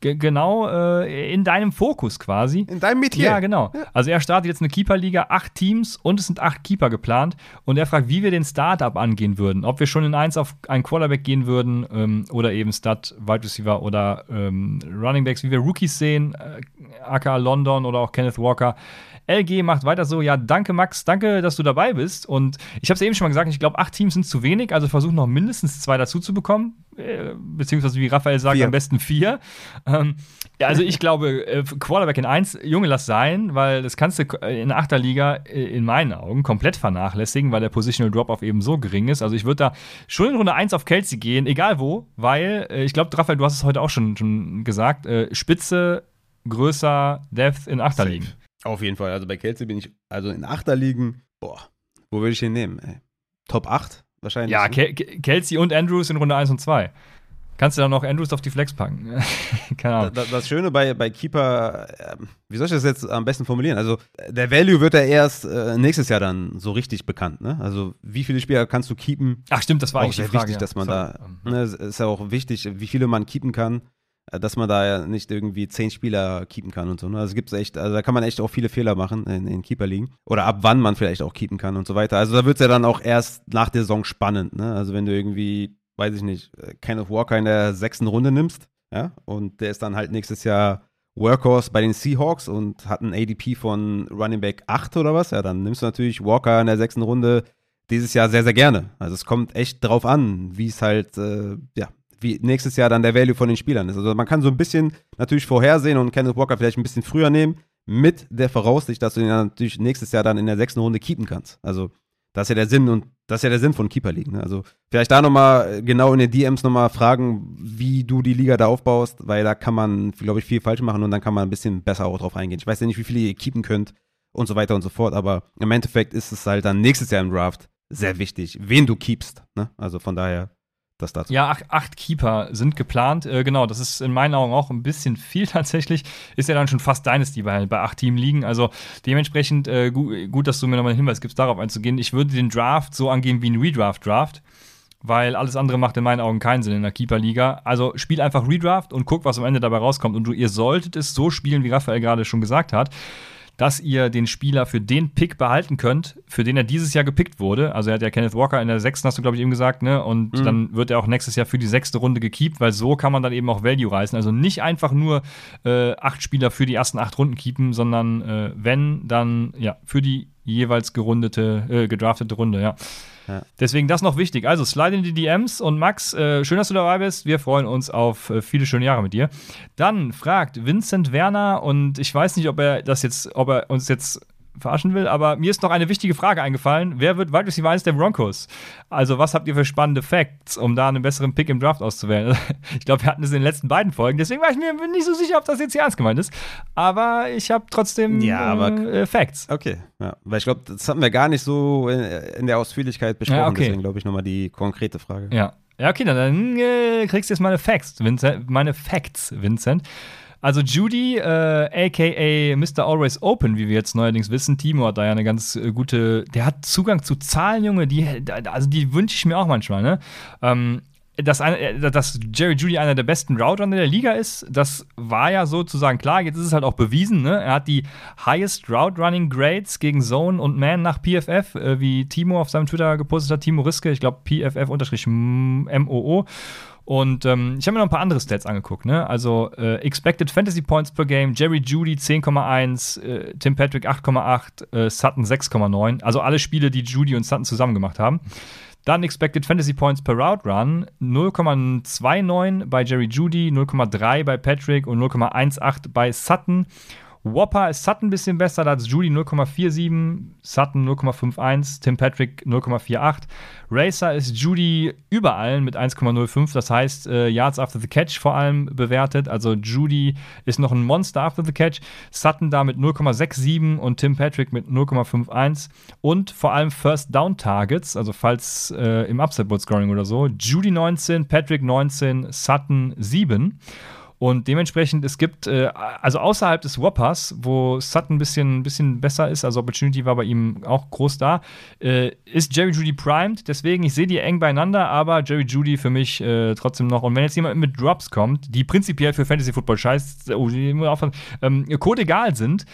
genau äh, in deinem Fokus quasi. In deinem Metier. Ja, genau. Ja. Also er startet jetzt eine Keeper-Liga, acht Teams und es sind acht Keeper geplant. Und er fragt, wie wir den Startup angehen würden. Ob wir schon in eins auf einen Quarterback gehen würden ähm, oder eben Start, Wide Receiver oder ähm, Running Backs, wie wir Rookies sehen, äh, aka London oder auch Kenneth Walker. LG macht weiter so. Ja, danke, Max. Danke, dass du dabei bist. Und ich habe es eben schon mal gesagt, ich glaube, acht Teams sind zu wenig. Also versuch noch mindestens zwei dazu zu bekommen. Äh, beziehungsweise, wie Raphael sagt, vier. am besten vier. Ähm, ja, also ich glaube, äh, Quarterback in eins, Junge, lass sein, weil das kannst du in der Achterliga äh, in meinen Augen komplett vernachlässigen, weil der Positional Drop-Off eben so gering ist. Also ich würde da schon in Runde 1 auf Kelsey gehen, egal wo, weil äh, ich glaube, Raphael, du hast es heute auch schon, schon gesagt, äh, Spitze, größer, Depth in Achterligen. Auf jeden Fall. Also bei Kelsey bin ich, also in Achterligen, boah, wo würde ich den nehmen? Ey? Top 8 wahrscheinlich. Ja, ne? Kelsey und Andrews in Runde 1 und 2. Kannst du dann noch Andrews auf die Flex packen? Keine Ahnung. Das, das, Schöne bei, bei Keeper, äh, wie soll ich das jetzt am besten formulieren? Also, der Value wird ja erst äh, nächstes Jahr dann so richtig bekannt, ne? Also, wie viele Spieler kannst du keepen? Ach, stimmt, das war eigentlich sehr Frage, wichtig, dass man Sorry. da, ne, ist ja auch wichtig, wie viele man keepen kann, dass man da ja nicht irgendwie zehn Spieler keepen kann und so. Ne? Also, gibt's echt, also da kann man echt auch viele Fehler machen in, in Keeper-Ligen. Oder ab wann man vielleicht auch keepen kann und so weiter. Also, da wird es ja dann auch erst nach der Saison spannend, ne? Also, wenn du irgendwie weiß ich nicht, äh, Kenneth Walker in der sechsten Runde nimmst, ja, und der ist dann halt nächstes Jahr Workhorse bei den Seahawks und hat ein ADP von Running Back 8 oder was, ja, dann nimmst du natürlich Walker in der sechsten Runde dieses Jahr sehr, sehr gerne. Also es kommt echt drauf an, wie es halt, äh, ja, wie nächstes Jahr dann der Value von den Spielern ist. Also man kann so ein bisschen natürlich vorhersehen und Kenneth Walker vielleicht ein bisschen früher nehmen, mit der Voraussicht, dass du ihn natürlich nächstes Jahr dann in der sechsten Runde keepen kannst. Also das ist ja der Sinn und das ist ja der Sinn von Keeper League. Ne? Also vielleicht da nochmal genau in den DMs nochmal fragen, wie du die Liga da aufbaust, weil da kann man, glaube ich, viel falsch machen und dann kann man ein bisschen besser auch drauf eingehen. Ich weiß ja nicht, wie viele ihr keepen könnt und so weiter und so fort, aber im Endeffekt ist es halt dann nächstes Jahr im Draft sehr wichtig, wen du keepst. Ne? Also von daher das dazu. Ja, acht, acht Keeper sind geplant. Äh, genau, das ist in meinen Augen auch ein bisschen viel tatsächlich. Ist ja dann schon fast Dynasty bei, bei acht Teams liegen. Also dementsprechend äh, gut, gut, dass du mir nochmal einen Hinweis gibst, darauf einzugehen. Ich würde den Draft so angehen wie ein Redraft-Draft. Weil alles andere macht in meinen Augen keinen Sinn in der Keeper-Liga. Also spiel einfach Redraft und guck, was am Ende dabei rauskommt. Und du, ihr solltet es so spielen, wie Raphael gerade schon gesagt hat dass ihr den Spieler für den Pick behalten könnt, für den er dieses Jahr gepickt wurde. Also er hat ja Kenneth Walker in der sechsten, hast du, glaube ich, eben gesagt, ne? Und mhm. dann wird er auch nächstes Jahr für die sechste Runde gekeept, weil so kann man dann eben auch Value reißen. Also nicht einfach nur äh, acht Spieler für die ersten acht Runden keepen, sondern äh, wenn, dann ja, für die jeweils gerundete, äh, gedraftete Runde, ja. Deswegen das noch wichtig. Also slide in die DMs und Max, äh, schön, dass du dabei bist. Wir freuen uns auf äh, viele schöne Jahre mit dir. Dann fragt Vincent Werner und ich weiß nicht, ob er das jetzt, ob er uns jetzt verarschen will, aber mir ist noch eine wichtige Frage eingefallen. Wer wird Wide Receiver 1 der Broncos? Also, was habt ihr für spannende Facts, um da einen besseren Pick im Draft auszuwählen? ich glaube, wir hatten es in den letzten beiden Folgen, deswegen war ich mir nicht so sicher, ob das jetzt hier ernst gemeint ist. Aber ich habe trotzdem ja, aber, äh, Facts. Okay, ja. Weil ich glaube, das hatten wir gar nicht so in, in der Ausführlichkeit besprochen, ja, okay. deswegen glaube ich nochmal die konkrete Frage. Ja. Ja, okay, dann, dann äh, kriegst du jetzt meine Facts, Vincent. Meine Facts, Vincent. Also Judy, äh, aka Mr. Always Open, wie wir jetzt neuerdings wissen, Timo hat da ja eine ganz äh, gute, der hat Zugang zu Zahlen, Junge, die, also die wünsche ich mir auch manchmal, ne? Ähm, dass, eine, äh, dass Jerry Judy einer der besten Route der Liga ist, das war ja sozusagen klar. Jetzt ist es halt auch bewiesen. Ne? Er hat die highest Route Running Grades gegen Zone und Man nach PFF, äh, wie Timo auf seinem Twitter gepostet hat. Timo Riske, ich glaube PFF-MOO. Und ähm, ich habe mir noch ein paar andere Stats angeguckt. Ne? Also äh, Expected Fantasy Points per Game, Jerry Judy 10,1, äh, Tim Patrick 8,8, äh, Sutton 6,9. Also alle Spiele, die Judy und Sutton zusammen gemacht haben. Dann Expected Fantasy Points per Route Run 0,29 bei Jerry Judy, 0,3 bei Patrick und 0,18 bei Sutton. Whopper ist Sutton ein bisschen besser, da hat Judy 0,47, Sutton 0,51, Tim Patrick 0,48. Racer ist Judy überall mit 1,05, das heißt äh, Yards after the Catch vor allem bewertet. Also Judy ist noch ein Monster after the Catch. Sutton da mit 0,67 und Tim Patrick mit 0,51. Und vor allem First Down Targets, also falls äh, im Upside Board Scoring oder so. Judy 19, Patrick 19, Sutton 7. Und dementsprechend, es gibt, äh, also außerhalb des Whoppers, wo Sutton ein bisschen, bisschen besser ist, also Opportunity war bei ihm auch groß da, äh, ist Jerry Judy primed. Deswegen, ich sehe die eng beieinander, aber Jerry Judy für mich äh, trotzdem noch. Und wenn jetzt jemand mit Drops kommt, die prinzipiell für Fantasy Football scheiß, oh, ähm, Code egal sind,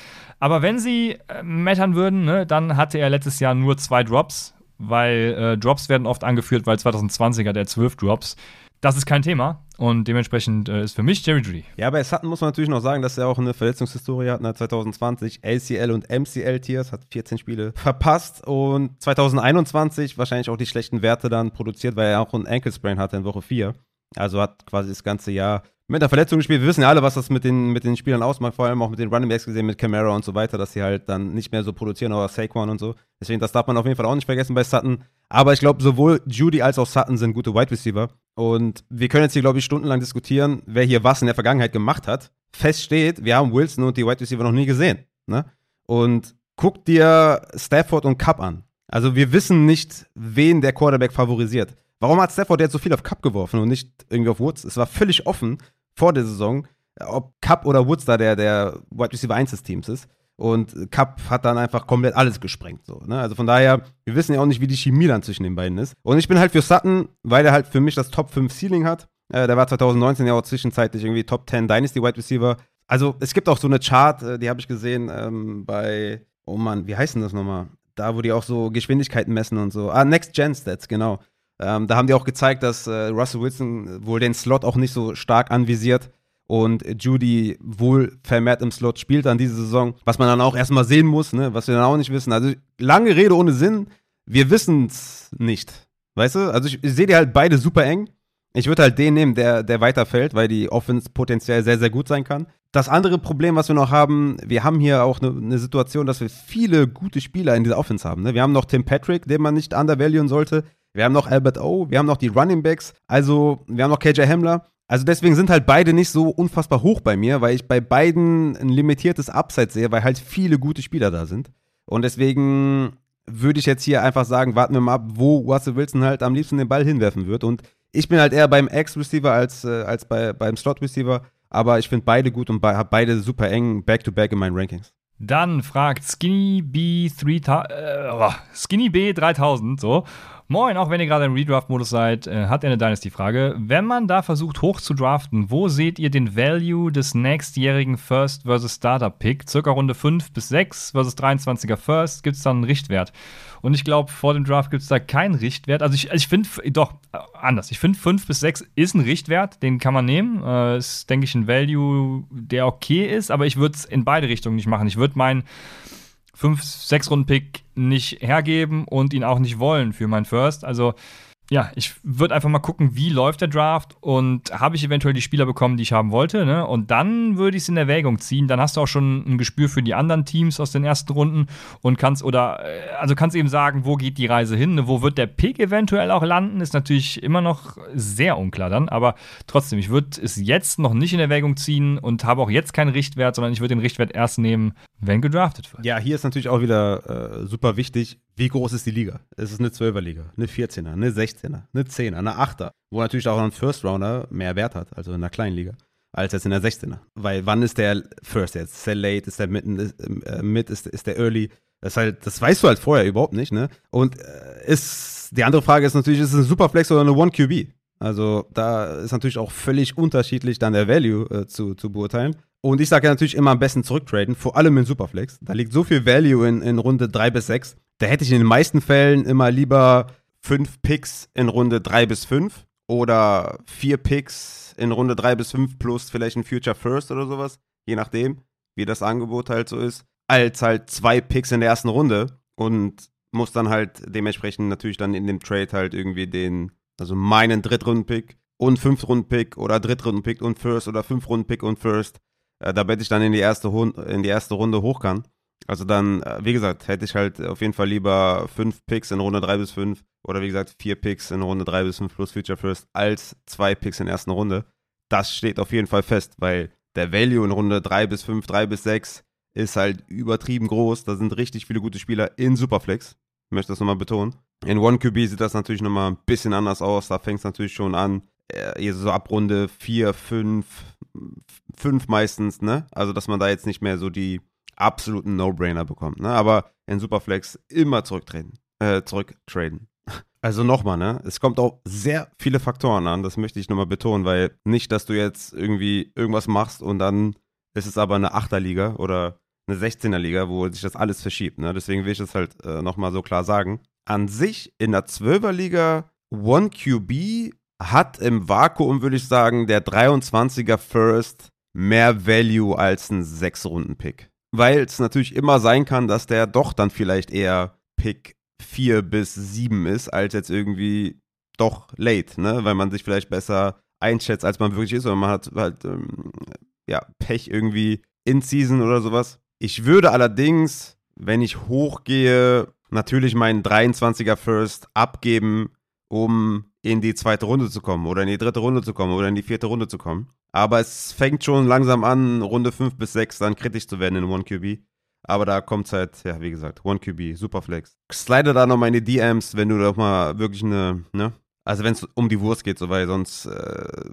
aber wenn sie äh, mettern würden, ne, dann hatte er letztes Jahr nur zwei Drops, weil äh, Drops werden oft angeführt, weil 2020 hat er zwölf Drops das ist kein Thema. Und dementsprechend äh, ist für mich Jerry Judy. Ja, bei Sutton muss man natürlich noch sagen, dass er auch eine Verletzungshistorie hat. Ne? 2020 LCL und MCL-Tiers, hat 14 Spiele verpasst. Und 2021 wahrscheinlich auch die schlechten Werte dann produziert, weil er auch einen Ankle Sprain hatte in Woche 4. Also hat quasi das ganze Jahr mit der Verletzung gespielt. Wir wissen ja alle, was das mit den, mit den Spielern ausmacht, vor allem auch mit den Running Backs gesehen, mit Camara und so weiter, dass sie halt dann nicht mehr so produzieren oder Saquon und so. Deswegen, das darf man auf jeden Fall auch nicht vergessen bei Sutton. Aber ich glaube, sowohl Judy als auch Sutton sind gute Wide Receiver. Und wir können jetzt hier, glaube ich, stundenlang diskutieren, wer hier was in der Vergangenheit gemacht hat. Fest steht, wir haben Wilson und die Wide Receiver noch nie gesehen. Ne? Und guck dir Stafford und Cup an. Also wir wissen nicht, wen der Quarterback favorisiert. Warum hat Stafford jetzt so viel auf Cup geworfen und nicht irgendwie auf Woods? Es war völlig offen vor der Saison, ob Cup oder Woods da der, der Wide Receiver 1 des Teams ist. Und Cup hat dann einfach komplett alles gesprengt. So, ne? Also von daher, wir wissen ja auch nicht, wie die Chemie dann zwischen den beiden ist. Und ich bin halt für Sutton, weil er halt für mich das Top 5 Ceiling hat. Äh, der war 2019 ja auch zwischenzeitlich irgendwie Top 10 Dynasty Wide Receiver. Also es gibt auch so eine Chart, äh, die habe ich gesehen ähm, bei, oh Mann, wie heißt denn das nochmal? Da, wo die auch so Geschwindigkeiten messen und so. Ah, Next Gen Stats, genau. Ähm, da haben die auch gezeigt, dass äh, Russell Wilson wohl den Slot auch nicht so stark anvisiert und Judy wohl vermehrt im Slot spielt an diese Saison, was man dann auch erstmal sehen muss, ne? was wir dann auch nicht wissen. Also lange Rede ohne Sinn, wir wissen es nicht. Weißt du? Also ich, ich sehe die halt beide super eng. Ich würde halt den nehmen, der, der weiterfällt, weil die Offense potenziell sehr, sehr gut sein kann. Das andere Problem, was wir noch haben, wir haben hier auch eine, eine Situation, dass wir viele gute Spieler in dieser Offense haben. Ne? Wir haben noch Tim Patrick, den man nicht undervaluen sollte. Wir haben noch Albert O, wir haben noch die Running Backs, also wir haben noch KJ Hamler. Also deswegen sind halt beide nicht so unfassbar hoch bei mir, weil ich bei beiden ein limitiertes Upside sehe, weil halt viele gute Spieler da sind. Und deswegen würde ich jetzt hier einfach sagen, warten wir mal ab, wo Russell Wilson halt am liebsten den Ball hinwerfen wird. Und ich bin halt eher beim Ex-Receiver als, äh, als bei, beim Slot-Receiver. Aber ich finde beide gut und be habe beide super eng back-to-back -back in meinen Rankings. Dann fragt Skinny B 3000, äh, Skinny B 3000 so. Moin, auch wenn ihr gerade im Redraft-Modus seid, äh, hat er eine Dynasty-Frage. Wenn man da versucht hoch zu draften, wo seht ihr den Value des nächstjährigen First versus Starter-Pick? Circa Runde 5 bis 6 versus 23er First, gibt es dann einen Richtwert? Und ich glaube, vor dem Draft gibt es da keinen Richtwert. Also ich, also ich finde, doch, äh, anders. Ich finde 5 bis 6 ist ein Richtwert, den kann man nehmen. Äh, ist, denke ich, ein Value, der okay ist, aber ich würde es in beide Richtungen nicht machen. Ich würde meinen 5, 6 Runden Pick nicht hergeben und ihn auch nicht wollen für mein First. Also ja, ich würde einfach mal gucken, wie läuft der Draft und habe ich eventuell die Spieler bekommen, die ich haben wollte. Ne? Und dann würde ich es in Erwägung ziehen. Dann hast du auch schon ein Gespür für die anderen Teams aus den ersten Runden und kannst oder äh, also kannst eben sagen, wo geht die Reise hin, ne? wo wird der Pick eventuell auch landen, ist natürlich immer noch sehr unklar dann. Aber trotzdem, ich würde es jetzt noch nicht in Erwägung ziehen und habe auch jetzt keinen Richtwert, sondern ich würde den Richtwert erst nehmen, wenn gedraftet wird. Ja, hier ist natürlich auch wieder äh, super wichtig, wie groß ist die Liga? Es ist eine 12er-Liga, eine 14er, eine 16er, eine 10er, eine 8er, wo natürlich auch ein First Rounder mehr Wert hat, also in einer kleinen Liga, als jetzt in der 16er. Weil wann ist der First jetzt? Ist der Late? Ist der Mitten? Ist, äh, Mid? Ist, ist der Early? Das, halt, das weißt du halt vorher überhaupt nicht, ne? Und äh, ist, die andere Frage ist natürlich, ist es ein Superflex oder eine One QB? Also da ist natürlich auch völlig unterschiedlich dann der Value äh, zu, zu beurteilen. Und ich sage ja natürlich immer am besten zurücktraden, vor allem in Superflex. Da liegt so viel Value in, in Runde 3 bis 6 da hätte ich in den meisten Fällen immer lieber fünf Picks in Runde drei bis fünf oder vier Picks in Runde drei bis fünf plus vielleicht ein Future First oder sowas, je nachdem, wie das Angebot halt so ist, als halt zwei Picks in der ersten Runde und muss dann halt dementsprechend natürlich dann in dem Trade halt irgendwie den, also meinen Drittrunden-Pick und Fünftrunden-Pick oder Drittrunden-Pick und First oder Fünftrunden-Pick und First, äh, damit ich dann in die erste, in die erste Runde hoch kann. Also dann, äh, wie gesagt, hätte ich halt auf jeden Fall lieber fünf Picks in Runde 3 bis 5 oder wie gesagt vier Picks in Runde 3 bis 5 plus Future First als zwei Picks in der ersten Runde. Das steht auf jeden Fall fest, weil der Value in Runde 3 bis 5, 3 bis 6 ist halt übertrieben groß. Da sind richtig viele gute Spieler in Superflex. Ich möchte das nochmal betonen. In One QB sieht das natürlich nochmal ein bisschen anders aus. Da fängt es natürlich schon an, äh, so ab Runde 4, 5, 5 meistens, ne? Also, dass man da jetzt nicht mehr so die absoluten No-Brainer bekommt. Ne? Aber in Superflex immer zurücktreten, äh, zurücktraden. Also nochmal, ne? Es kommt auch sehr viele Faktoren an, das möchte ich nochmal betonen, weil nicht, dass du jetzt irgendwie irgendwas machst und dann ist es aber eine Achterliga oder eine 16er Liga, wo sich das alles verschiebt. Ne? Deswegen will ich das halt äh, nochmal so klar sagen. An sich in der 12er Liga One QB hat im Vakuum, würde ich sagen, der 23er First mehr Value als ein 6-Runden-Pick. Weil es natürlich immer sein kann, dass der doch dann vielleicht eher Pick 4 bis 7 ist, als jetzt irgendwie doch late, ne? Weil man sich vielleicht besser einschätzt, als man wirklich ist, oder man hat halt ähm, ja, Pech irgendwie in Season oder sowas. Ich würde allerdings, wenn ich hochgehe, natürlich meinen 23er First abgeben, um in die zweite Runde zu kommen oder in die dritte Runde zu kommen oder in die vierte Runde zu kommen. Aber es fängt schon langsam an, Runde 5 bis 6 dann kritisch zu werden in 1QB. Aber da kommt halt, ja, wie gesagt, 1QB, Superflex. Slide da nochmal in die DMs, wenn du doch mal wirklich eine, ne? Also wenn es um die Wurst geht, so, weil sonst äh,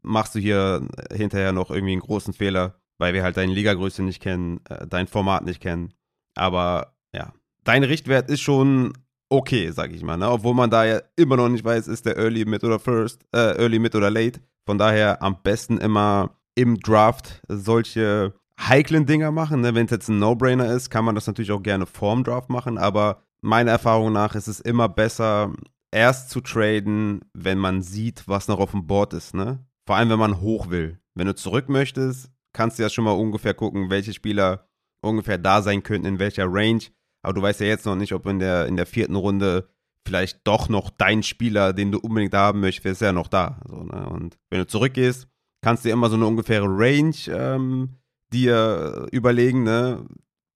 machst du hier hinterher noch irgendwie einen großen Fehler, weil wir halt deine Ligagröße nicht kennen, äh, dein Format nicht kennen. Aber ja, dein Richtwert ist schon okay, sag ich mal. Ne? Obwohl man da ja immer noch nicht weiß, ist der Early, Mid oder First, äh, Early, Mid oder Late. Von daher am besten immer im Draft solche heiklen Dinger machen. Ne? Wenn es jetzt ein No-Brainer ist, kann man das natürlich auch gerne vorm Draft machen, aber meiner Erfahrung nach ist es immer besser, erst zu traden, wenn man sieht, was noch auf dem Board ist. Ne? Vor allem, wenn man hoch will. Wenn du zurück möchtest, kannst du ja schon mal ungefähr gucken, welche Spieler ungefähr da sein könnten, in welcher Range. Aber du weißt ja jetzt noch nicht, ob in der, in der vierten Runde vielleicht doch noch dein Spieler, den du unbedingt haben möchtest, ist ja noch da. So, ne? Und wenn du zurückgehst, kannst du dir immer so eine ungefähre Range ähm, dir überlegen, ne?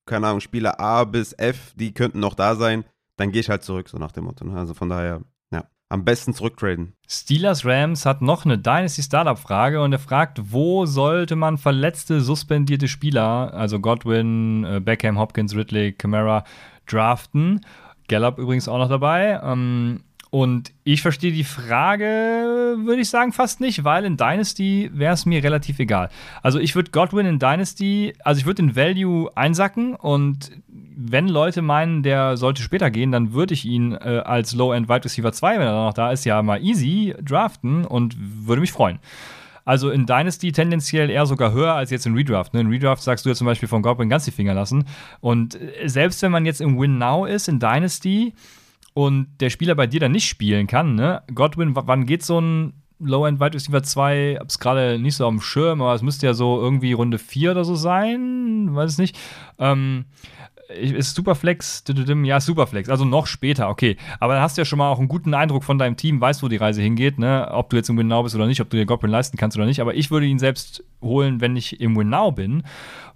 Keine Ahnung, Spieler A bis F, die könnten noch da sein. Dann gehe ich halt zurück, so nach dem Motto. Ne? Also von daher, am besten zurücktraden. Steelers Rams hat noch eine Dynasty Startup Frage und er fragt, wo sollte man verletzte, suspendierte Spieler, also Godwin, äh, Beckham, Hopkins, Ridley, Camara, draften? Gallup übrigens auch noch dabei. Ähm, und ich verstehe die Frage, würde ich sagen, fast nicht, weil in Dynasty wäre es mir relativ egal. Also ich würde Godwin in Dynasty, also ich würde den Value einsacken und wenn Leute meinen, der sollte später gehen, dann würde ich ihn äh, als Low-End Wide Receiver 2, wenn er noch da ist, ja mal easy draften und würde mich freuen. Also in Dynasty tendenziell eher sogar höher als jetzt in Redraft. Ne? In Redraft sagst du ja zum Beispiel von Godwin ganz die Finger lassen. Und äh, selbst wenn man jetzt im Win Now ist, in Dynasty, und der Spieler bei dir dann nicht spielen kann, ne? Godwin, wann geht so ein Low-End Wide Receiver 2? Hab's gerade nicht so auf dem Schirm, aber es müsste ja so irgendwie Runde 4 oder so sein, weiß nicht. Ähm, ist Superflex, ja, Superflex, also noch später, okay. Aber dann hast du ja schon mal auch einen guten Eindruck von deinem Team, weißt, wo die Reise hingeht, ne? Ob du jetzt im Win Now bist oder nicht, ob du dir Goblin leisten kannst oder nicht. Aber ich würde ihn selbst holen, wenn ich im Win Now bin,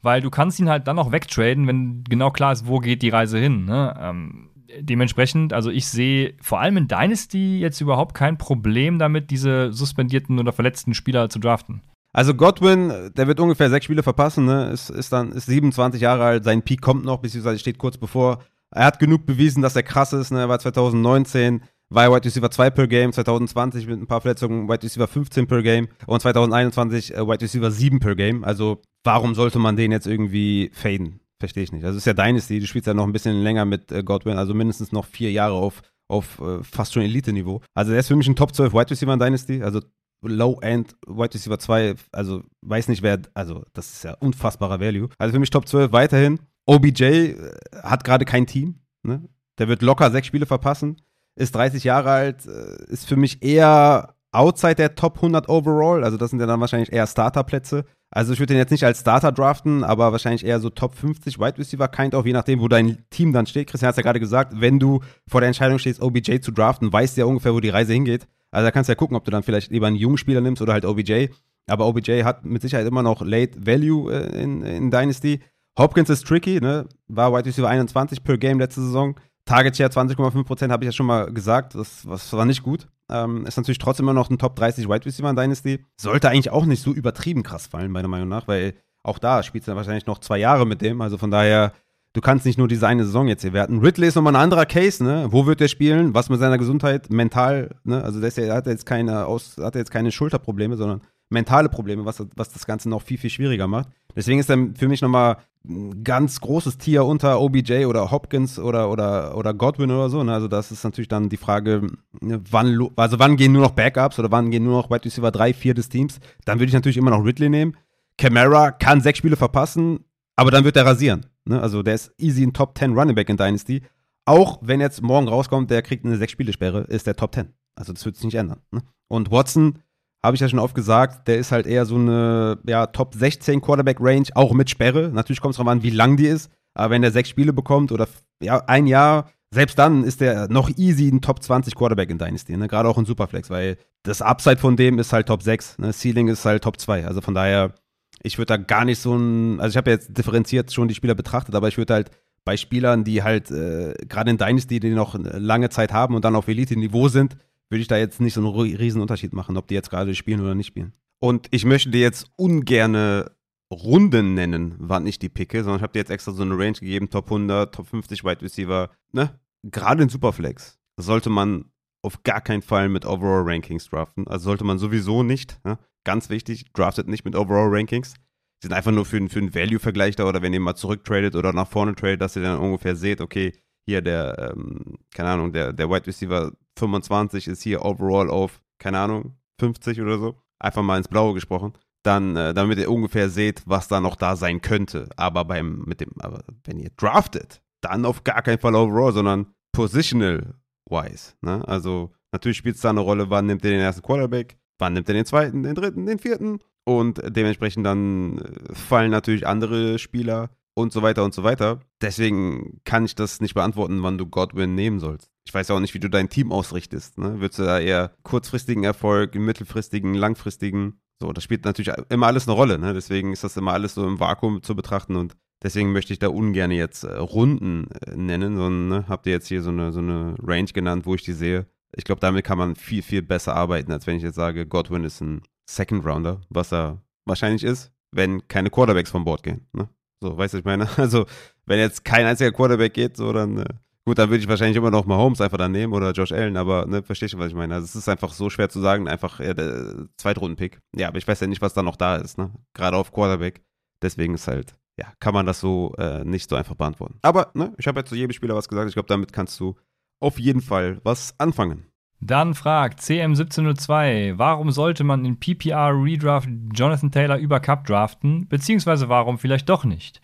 weil du kannst ihn halt dann auch wegtraden, wenn genau klar ist, wo geht die Reise hin, ne? Ähm, dementsprechend, also ich sehe vor allem in Dynasty jetzt überhaupt kein Problem damit, diese suspendierten oder verletzten Spieler zu draften. Also Godwin, der wird ungefähr sechs Spiele verpassen, ne? ist, ist dann ist 27 Jahre alt, sein Peak kommt noch, beziehungsweise steht kurz bevor. Er hat genug bewiesen, dass er krass ist, ne? er war 2019 war Wide Receiver 2 per Game, 2020 mit ein paar Verletzungen Wide Receiver 15 per Game und 2021 äh, Wide Receiver 7 per Game. Also warum sollte man den jetzt irgendwie faden? Verstehe ich nicht. Also es ist ja Dynasty, du spielst ja noch ein bisschen länger mit äh, Godwin, also mindestens noch vier Jahre auf, auf äh, fast schon Elite-Niveau. Also er ist für mich ein Top 12 Wide Receiver in Dynasty, also Low-End Wide Receiver 2, also weiß nicht wer, also das ist ja unfassbarer Value. Also für mich Top 12 weiterhin. OBJ äh, hat gerade kein Team, ne? Der wird locker sechs Spiele verpassen, ist 30 Jahre alt, äh, ist für mich eher outside der Top 100 overall, also das sind ja dann wahrscheinlich eher Starterplätze. Also ich würde den jetzt nicht als Starter draften, aber wahrscheinlich eher so Top 50 Wide Receiver, kind of, je nachdem, wo dein Team dann steht. Christian hat ja gerade gesagt, wenn du vor der Entscheidung stehst, OBJ zu draften, weißt du ja ungefähr, wo die Reise hingeht. Also da kannst du ja gucken, ob du dann vielleicht lieber einen jungen Spieler nimmst oder halt OBJ. Aber OBJ hat mit Sicherheit immer noch Late Value äh, in, in Dynasty. Hopkins ist tricky, ne? War Wide Receiver 21 per Game letzte Saison. Target Share 20,5% habe ich ja schon mal gesagt. Das, das war nicht gut. Ähm, ist natürlich trotzdem immer noch ein Top 30 Wide Receiver in Dynasty. Sollte eigentlich auch nicht so übertrieben krass fallen, meiner Meinung nach, weil auch da spielt es wahrscheinlich noch zwei Jahre mit dem. Also von daher, du kannst nicht nur diese eine Saison jetzt hier werten. Ridley ist nochmal ein anderer Case, ne? Wo wird der spielen? Was mit seiner Gesundheit? Mental, ne? Also der, ja, hat jetzt keine Aus, hat jetzt keine Schulterprobleme, sondern mentale Probleme, was, was das Ganze noch viel, viel schwieriger macht. Deswegen ist er für mich nochmal ein ganz großes Tier unter OBJ oder Hopkins oder, oder, oder Godwin oder so. Ne? Also das ist natürlich dann die Frage, ne, wann, also wann gehen nur noch Backups oder wann gehen nur noch Wide Receiver 3, 4 des Teams. Dann würde ich natürlich immer noch Ridley nehmen. Camara kann sechs Spiele verpassen, aber dann wird er rasieren. Ne? Also der ist easy ein Top 10 Running Back in Dynasty. Auch wenn jetzt morgen rauskommt, der kriegt eine sechs Spiele Sperre, ist der Top 10. Also das wird sich nicht ändern. Ne? Und Watson, habe ich ja schon oft gesagt, der ist halt eher so eine ja, Top 16 Quarterback Range, auch mit Sperre. Natürlich kommt es darauf an, wie lang die ist. Aber wenn er sechs Spiele bekommt oder ja, ein Jahr, selbst dann ist der noch easy ein Top 20 Quarterback in Dynasty, ne? gerade auch in Superflex, weil das Upside von dem ist halt Top 6, ne? Ceiling ist halt Top 2. Also von daher, ich würde da gar nicht so ein, also ich habe jetzt differenziert schon die Spieler betrachtet, aber ich würde halt bei Spielern, die halt äh, gerade in Dynasty, die noch lange Zeit haben und dann auf Elite-Niveau sind, würde ich da jetzt nicht so einen riesen Unterschied machen, ob die jetzt gerade spielen oder nicht spielen. Und ich möchte dir jetzt ungerne Runden nennen, wann ich die picke, sondern ich habe dir jetzt extra so eine Range gegeben, Top 100, Top 50 Wide Receiver, ne? Gerade in Superflex sollte man auf gar keinen Fall mit Overall Rankings draften. Also sollte man sowieso nicht, ne? Ganz wichtig, draftet nicht mit Overall Rankings. Die sind einfach nur für, für einen Value-Vergleich da oder wenn ihr mal zurücktradet oder nach vorne tradet, dass ihr dann ungefähr seht, okay, hier der, ähm, keine Ahnung, der, der Wide Receiver 25 ist hier overall auf, keine Ahnung, 50 oder so. Einfach mal ins Blaue gesprochen. Dann, äh, damit ihr ungefähr seht, was da noch da sein könnte. Aber beim, mit dem, aber wenn ihr draftet, dann auf gar keinen Fall overall, sondern positional wise. Ne? Also natürlich spielt es da eine Rolle, wann nimmt ihr den ersten Quarterback, wann nimmt ihr den zweiten, den dritten, den vierten. Und dementsprechend dann äh, fallen natürlich andere Spieler und so weiter und so weiter. Deswegen kann ich das nicht beantworten, wann du Godwin nehmen sollst. Ich weiß auch nicht, wie du dein Team ausrichtest. Ne? Würdest du da eher kurzfristigen Erfolg, mittelfristigen, langfristigen? So, das spielt natürlich immer alles eine Rolle. Ne? Deswegen ist das immer alles so im Vakuum zu betrachten und deswegen möchte ich da ungern jetzt äh, Runden äh, nennen, sondern ne, habt ihr jetzt hier so eine, so eine Range genannt, wo ich die sehe. Ich glaube, damit kann man viel, viel besser arbeiten, als wenn ich jetzt sage, Godwin ist ein Second Rounder, was er wahrscheinlich ist, wenn keine Quarterbacks vom Bord gehen. Ne? So, weißt du, ich meine? Also, wenn jetzt kein einziger Quarterback geht, so, dann, äh, gut, dann würde ich wahrscheinlich immer noch Mahomes einfach dann nehmen oder Josh Allen, aber, ne, verstehst du, was ich meine? Also, es ist einfach so schwer zu sagen, einfach ja, der Zweitrunden-Pick. Ja, aber ich weiß ja nicht, was da noch da ist, ne? Gerade auf Quarterback. Deswegen ist halt, ja, kann man das so äh, nicht so einfach beantworten. Aber, ne, ich habe jetzt zu jedem Spieler was gesagt. Ich glaube, damit kannst du auf jeden Fall was anfangen. Dann fragt CM1702, warum sollte man in PPR Redraft Jonathan Taylor über Cup draften, beziehungsweise warum vielleicht doch nicht?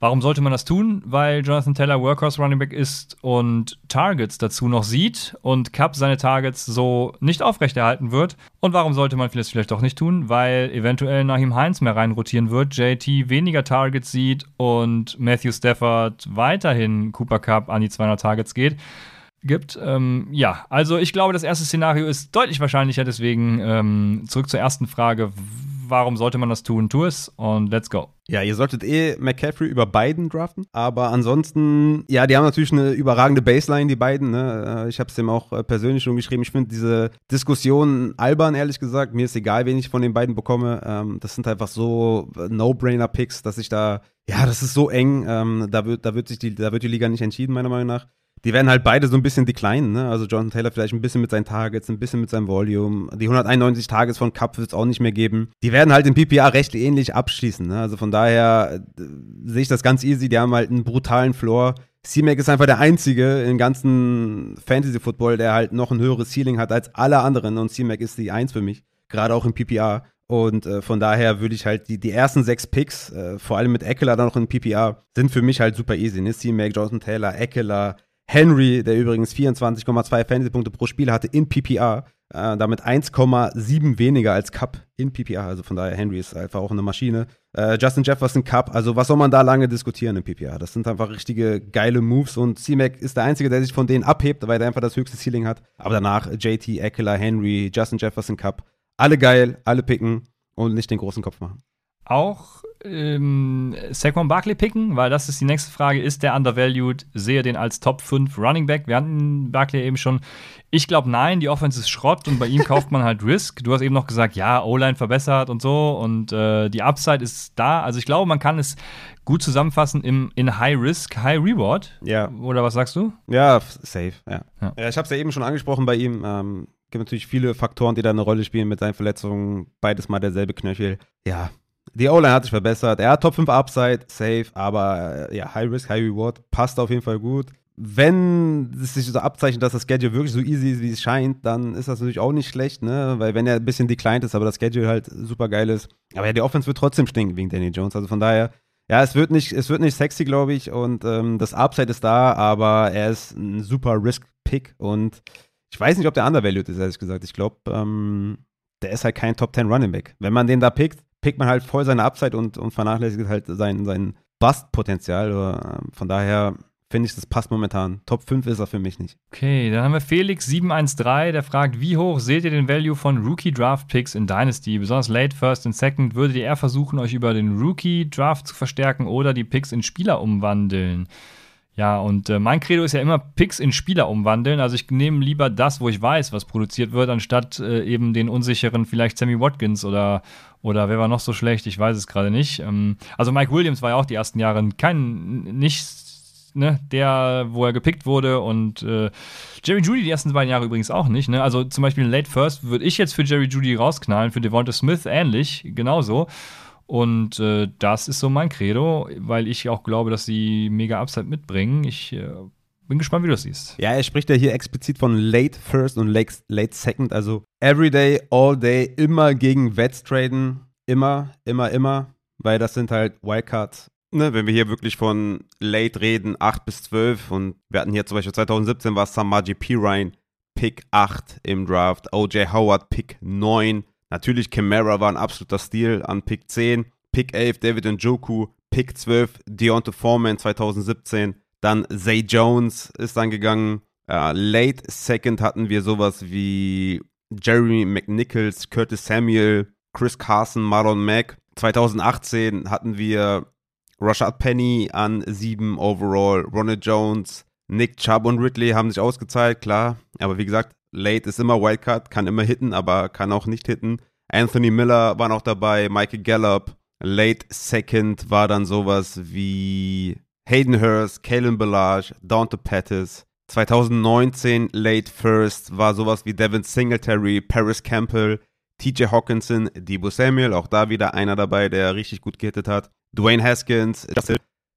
Warum sollte man das tun? Weil Jonathan Taylor Workhorse Running Back ist und Targets dazu noch sieht und Cup seine Targets so nicht aufrechterhalten wird. Und warum sollte man das vielleicht doch nicht tun? Weil eventuell Nahim Heinz mehr reinrotieren wird, JT weniger Targets sieht und Matthew Stafford weiterhin Cooper Cup an die 200 Targets geht gibt. Ähm, ja, also ich glaube, das erste Szenario ist deutlich wahrscheinlicher. Deswegen ähm, zurück zur ersten Frage. Warum sollte man das tun? Tu es und let's go. Ja, ihr solltet eh McCaffrey über beiden draften. Aber ansonsten, ja, die haben natürlich eine überragende Baseline, die beiden. Ne? Äh, ich habe es dem auch äh, persönlich schon geschrieben. Ich finde diese Diskussion albern, ehrlich gesagt. Mir ist egal, wen ich von den beiden bekomme. Ähm, das sind einfach so äh, No-Brainer-Picks, dass ich da, ja, das ist so eng. Ähm, da, wird, da, wird sich die, da wird die Liga nicht entschieden, meiner Meinung nach die werden halt beide so ein bisschen declinen, ne? Also Jonathan Taylor vielleicht ein bisschen mit seinen Targets, ein bisschen mit seinem Volume. Die 191 Targets von Cup wird es auch nicht mehr geben. Die werden halt im PPA recht ähnlich abschließen, ne? Also von daher äh, sehe ich das ganz easy. Die haben halt einen brutalen Floor. C-Mac ist einfach der einzige im ganzen Fantasy-Football, der halt noch ein höheres Ceiling hat als alle anderen. Und C-Mac ist die Eins für mich, gerade auch im PPA. Und äh, von daher würde ich halt die, die ersten sechs Picks, äh, vor allem mit Eckler dann noch in PPA, sind für mich halt super easy. Ne? C-Mac, Jonathan Taylor, Eckler, Henry, der übrigens 24,2 Fantasy-Punkte pro Spiel hatte in PPR, äh, damit 1,7 weniger als Cup in PPR. Also von daher, Henry ist einfach auch eine Maschine. Äh, Justin Jefferson Cup, also was soll man da lange diskutieren in PPR? Das sind einfach richtige geile Moves und C-Mac ist der Einzige, der sich von denen abhebt, weil er einfach das höchste Ceiling hat. Aber danach JT, Eckler, Henry, Justin Jefferson Cup, alle geil, alle picken und nicht den großen Kopf machen auch ähm, Saquon Barkley picken, weil das ist die nächste Frage. Ist der undervalued? Sehe den als Top 5 Running Back? Wir hatten Barkley eben schon. Ich glaube, nein, die Offense ist Schrott und bei ihm kauft man halt Risk. Du hast eben noch gesagt, ja, O-Line verbessert und so und äh, die Upside ist da. Also ich glaube, man kann es gut zusammenfassen im, in High Risk, High Reward. Ja. Oder was sagst du? Ja, safe, ja. ja. ja ich habe es ja eben schon angesprochen bei ihm. Ähm, gibt natürlich viele Faktoren, die da eine Rolle spielen mit seinen Verletzungen. Beides mal derselbe Knöchel. Ja, die O-Line hat sich verbessert. Er hat Top 5 Upside, safe, aber äh, ja, High Risk, High Reward, passt auf jeden Fall gut. Wenn es sich so abzeichnet, dass das Schedule wirklich so easy ist, wie es scheint, dann ist das natürlich auch nicht schlecht, ne? Weil wenn er ein bisschen declined ist, aber das Schedule halt super geil ist. Aber ja, die Offense wird trotzdem stinken wegen Danny Jones. Also von daher, ja, es wird nicht, es wird nicht sexy, glaube ich. Und ähm, das Upside ist da, aber er ist ein super Risk-Pick und Ich weiß nicht, ob der undervalued ist, ehrlich gesagt. Ich glaube, ähm, der ist halt kein Top 10 Running Back. Wenn man den da pickt, pickt man halt voll seine Upside und, und vernachlässigt halt sein, sein Bust-Potenzial. Ähm, von daher finde ich, das passt momentan. Top 5 ist er für mich nicht. Okay, dann haben wir Felix713, der fragt, wie hoch seht ihr den Value von Rookie Draft Picks in Dynasty? Besonders late, first und second. Würdet ihr eher versuchen, euch über den Rookie Draft zu verstärken oder die Picks in Spieler umwandeln? Ja, und äh, mein Credo ist ja immer Picks in Spieler umwandeln. Also ich nehme lieber das, wo ich weiß, was produziert wird, anstatt äh, eben den unsicheren, vielleicht Sammy Watkins oder, oder wer war noch so schlecht, ich weiß es gerade nicht. Ähm, also Mike Williams war ja auch die ersten Jahre kein, nicht ne, der, wo er gepickt wurde und äh, Jerry Judy die ersten beiden Jahre übrigens auch nicht, ne? Also zum Beispiel Late First würde ich jetzt für Jerry Judy rausknallen, für Devonta Smith ähnlich, genauso. Und äh, das ist so mein Credo, weil ich auch glaube, dass sie mega Upside mitbringen. Ich äh, bin gespannt, wie du das siehst. Ja, er spricht ja hier explizit von Late First und Late, late Second, also Everyday, All Day, immer gegen Vets traden. Immer, immer, immer, weil das sind halt Wildcards. Ne, wenn wir hier wirklich von Late reden, 8 bis 12 und wir hatten hier zum Beispiel 2017 war Samaji P. Ryan Pick 8 im Draft, OJ Howard Pick 9, Natürlich, Camara war ein absoluter Stil an Pick 10. Pick 11, David Njoku. Pick 12, Deontay Foreman 2017. Dann Zay Jones ist dann gegangen. Uh, late Second hatten wir sowas wie Jeremy McNichols, Curtis Samuel, Chris Carson, Marlon Mack. 2018 hatten wir Rashad Penny an 7 overall, Ronald Jones, Nick Chubb und Ridley haben sich ausgezahlt, klar. Aber wie gesagt, Late ist immer Wildcard, kann immer hitten, aber kann auch nicht hitten. Anthony Miller war noch dabei, Michael Gallup. Late Second war dann sowas wie Hayden Hurst, Kalen Ballage, Dante Pettis. 2019 Late First war sowas wie Devin Singletary, Paris Campbell, TJ Hawkinson, Debo Samuel, auch da wieder einer dabei, der richtig gut gehittet hat. Dwayne Haskins,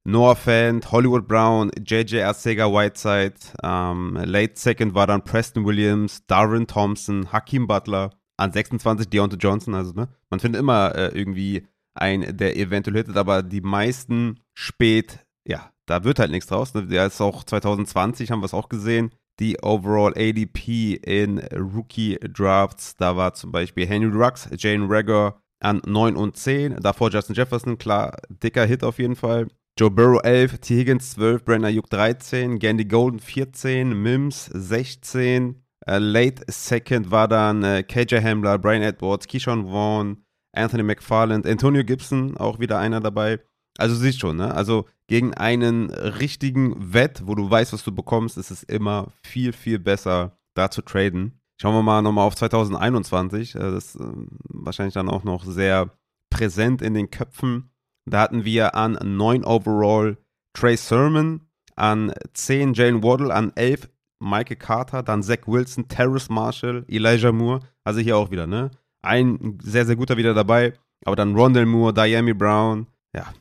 Noah Fant, Hollywood Brown, JJ Arcega Whiteside. Ähm, late Second war dann Preston Williams, Darwin Thompson, Hakim Butler. An 26 Deontay Johnson. Also, ne? Man findet immer äh, irgendwie einen, der eventuell hittet, aber die meisten spät, ja, da wird halt nichts draus. Ne? Der ist auch 2020, haben wir es auch gesehen. Die Overall ADP in Rookie Drafts. Da war zum Beispiel Henry Rux, Jane Rager an 9 und 10. Davor Justin Jefferson, klar, dicker Hit auf jeden Fall. Joe Burrow 11, T. Higgins 12, Brandon Ayuk 13, Gandy Golden 14, Mims 16, äh, Late Second war dann äh, KJ Hamler, Brian Edwards, Keyshawn Vaughn, Anthony McFarland, Antonio Gibson, auch wieder einer dabei. Also siehst schon, ne? Also gegen einen richtigen Wett, wo du weißt, was du bekommst, ist es immer viel, viel besser, da zu traden. Schauen wir mal nochmal auf 2021. Äh, das ist äh, wahrscheinlich dann auch noch sehr präsent in den Köpfen. Da hatten wir an 9 overall Trey Sermon, an 10 Jalen Waddle, an 11 Michael Carter, dann Zach Wilson, Terrace Marshall, Elijah Moore. Also hier auch wieder, ne? Ein sehr, sehr guter wieder dabei. Aber dann Rondell Moore, Diami Brown, ja.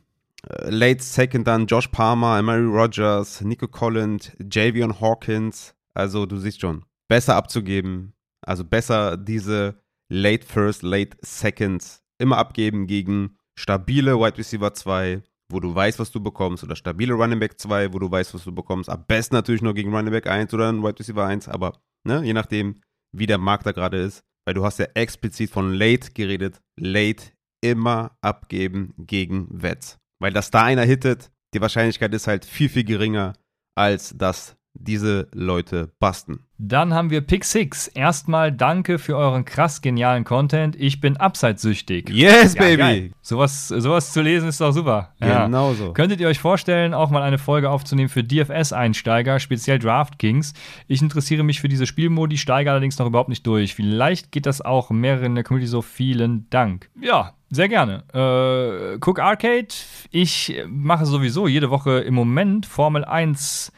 Äh, late Second dann Josh Palmer, Mary Rogers, Nico Collins, Javion Hawkins. Also du siehst schon, besser abzugeben. Also besser diese Late First, Late Seconds immer abgeben gegen stabile Wide Receiver 2, wo du weißt, was du bekommst, oder stabile Running Back 2, wo du weißt, was du bekommst. Am besten natürlich nur gegen Running Back 1 oder Wide Receiver 1, aber ne, je nachdem, wie der Markt da gerade ist. Weil du hast ja explizit von Late geredet. Late immer abgeben gegen Vets. Weil dass da einer hittet, die Wahrscheinlichkeit ist halt viel, viel geringer, als dass diese Leute basten. Dann haben wir Pick 6. Erstmal danke für euren krass genialen Content. Ich bin abseitssüchtig. Yes, ja, baby! Sowas, sowas zu lesen ist doch super. Ja. Genau so. Könntet ihr euch vorstellen, auch mal eine Folge aufzunehmen für DFS-Einsteiger, speziell DraftKings? Ich interessiere mich für diese Spielmodi, steige allerdings noch überhaupt nicht durch. Vielleicht geht das auch mehreren in der Community so. Vielen Dank. Ja, sehr gerne. Äh, Cook Arcade, ich mache sowieso jede Woche im Moment Formel 1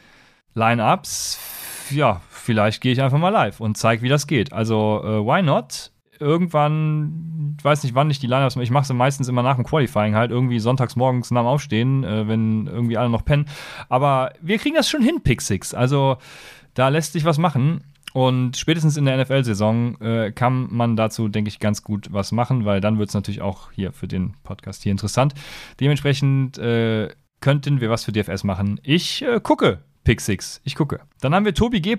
Line-Ups, ja, vielleicht gehe ich einfach mal live und zeige, wie das geht. Also, äh, why not? Irgendwann, ich weiß nicht, wann ich die Line-Ups mache. Ich mache sie meistens immer nach dem Qualifying halt, irgendwie sonntags morgens nach dem Aufstehen, äh, wenn irgendwie alle noch pennen. Aber wir kriegen das schon hin, Pick. Also, da lässt sich was machen. Und spätestens in der NFL-Saison äh, kann man dazu, denke ich, ganz gut was machen, weil dann wird es natürlich auch hier für den Podcast hier interessant. Dementsprechend äh, könnten wir was für DFS machen. Ich äh, gucke Pick 6. Ich gucke. Dann haben wir Tobi G.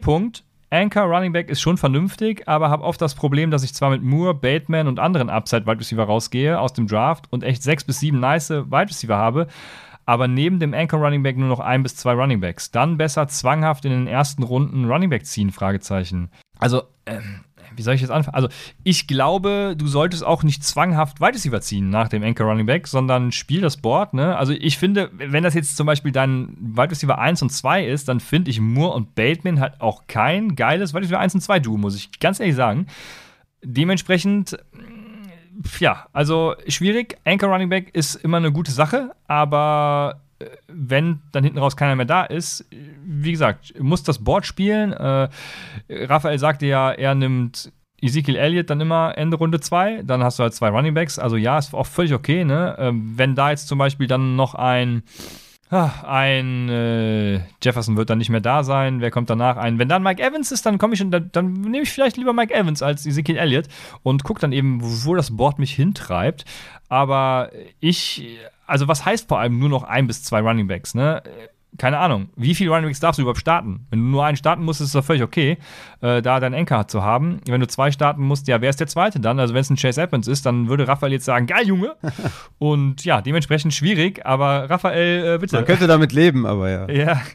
Anchor Running Back ist schon vernünftig, aber habe oft das Problem, dass ich zwar mit Moore, Bateman und anderen Upside Wide Receiver rausgehe aus dem Draft und echt sechs bis sieben nice Wide Receiver habe, aber neben dem Anchor Running Back nur noch ein bis zwei Running Backs. Dann besser zwanghaft in den ersten Runden Running Back ziehen? Fragezeichen. Also, ähm, wie soll ich jetzt anfangen? Also, ich glaube, du solltest auch nicht zwanghaft Wide Receiver ziehen nach dem Anchor Running Back, sondern spiel das Board. Ne? Also, ich finde, wenn das jetzt zum Beispiel dein Wide Receiver 1 und 2 ist, dann finde ich Moore und Bateman halt auch kein geiles Wide Receiver 1 und 2 Duo, muss ich ganz ehrlich sagen. Dementsprechend ja, also schwierig. Anchor Running Back ist immer eine gute Sache, aber wenn dann hinten raus keiner mehr da ist, wie gesagt, muss das Board spielen. Äh, Raphael sagte ja, er nimmt Ezekiel Elliott dann immer Ende Runde 2, dann hast du halt zwei Running Backs. Also ja, ist auch völlig okay, ne? Ähm, wenn da jetzt zum Beispiel dann noch ein ein äh, Jefferson wird dann nicht mehr da sein. Wer kommt danach? Ein, wenn dann Mike Evans ist, dann komme ich und dann, dann, nehme ich vielleicht lieber Mike Evans als Ezekiel Elliott und gucke dann eben, wo das Board mich hintreibt. Aber ich, also was heißt vor allem nur noch ein bis zwei Running Backs? Ne? keine Ahnung, wie viele Running Backs darfst du überhaupt starten? Wenn du nur einen starten musst, ist es doch völlig okay, äh, da deinen Anchor zu haben. Wenn du zwei starten musst, ja, wer ist der zweite dann? Also wenn es ein Chase Evans ist, dann würde Raphael jetzt sagen, geil, Junge. Und ja, dementsprechend schwierig, aber Raphael, äh, bitte. Man könnte damit leben, aber ja. Ja.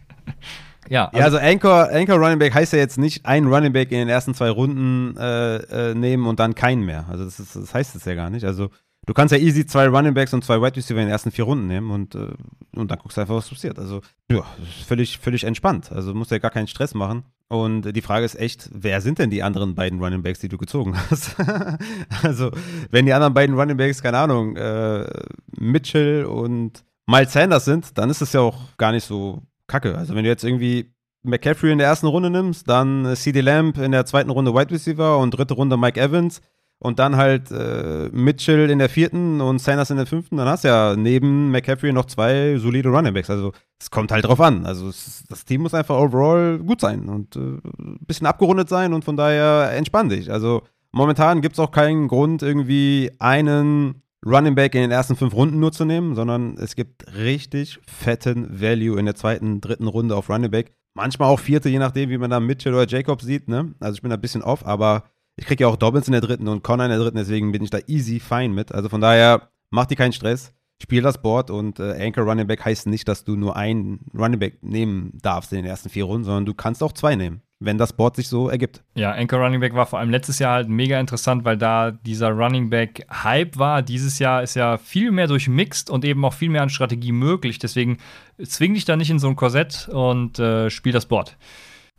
Ja, also, ja, also Anchor, Anchor Running Back heißt ja jetzt nicht einen Running Back in den ersten zwei Runden äh, äh, nehmen und dann keinen mehr. Also das, ist, das heißt es ja gar nicht. Also Du kannst ja easy zwei Running Backs und zwei Wide Receiver in den ersten vier Runden nehmen und, äh, und dann guckst du einfach, was passiert. Also, ja, völlig, völlig entspannt. Also, musst ja gar keinen Stress machen. Und die Frage ist echt, wer sind denn die anderen beiden Running Backs, die du gezogen hast? also, wenn die anderen beiden Running Backs, keine Ahnung, äh, Mitchell und Miles Sanders sind, dann ist es ja auch gar nicht so kacke. Also, wenn du jetzt irgendwie McCaffrey in der ersten Runde nimmst, dann CD Lamb in der zweiten Runde Wide Receiver und dritte Runde Mike Evans, und dann halt äh, Mitchell in der vierten und Sanders in der fünften, dann hast du ja neben McCaffrey noch zwei solide Runningbacks. Also es kommt halt drauf an. Also es, das Team muss einfach overall gut sein und äh, ein bisschen abgerundet sein und von daher entspann dich. Also momentan gibt es auch keinen Grund, irgendwie einen Running Back in den ersten fünf Runden nur zu nehmen, sondern es gibt richtig fetten Value in der zweiten, dritten Runde auf Running Back. Manchmal auch vierte, je nachdem, wie man da Mitchell oder Jacobs sieht. Ne? Also ich bin da ein bisschen off, aber ich kriege ja auch Dobbins in der dritten und Connor in der dritten, deswegen bin ich da easy fein mit. Also von daher, mach dir keinen Stress, spiel das Board und äh, Anchor Running Back heißt nicht, dass du nur einen Running Back nehmen darfst in den ersten vier Runden, sondern du kannst auch zwei nehmen wenn das Board sich so ergibt. Ja, Anchor Running Back war vor allem letztes Jahr halt mega interessant, weil da dieser Running Back Hype war. Dieses Jahr ist ja viel mehr durchmixt und eben auch viel mehr an Strategie möglich. Deswegen zwing dich da nicht in so ein Korsett und äh, spiel das Board.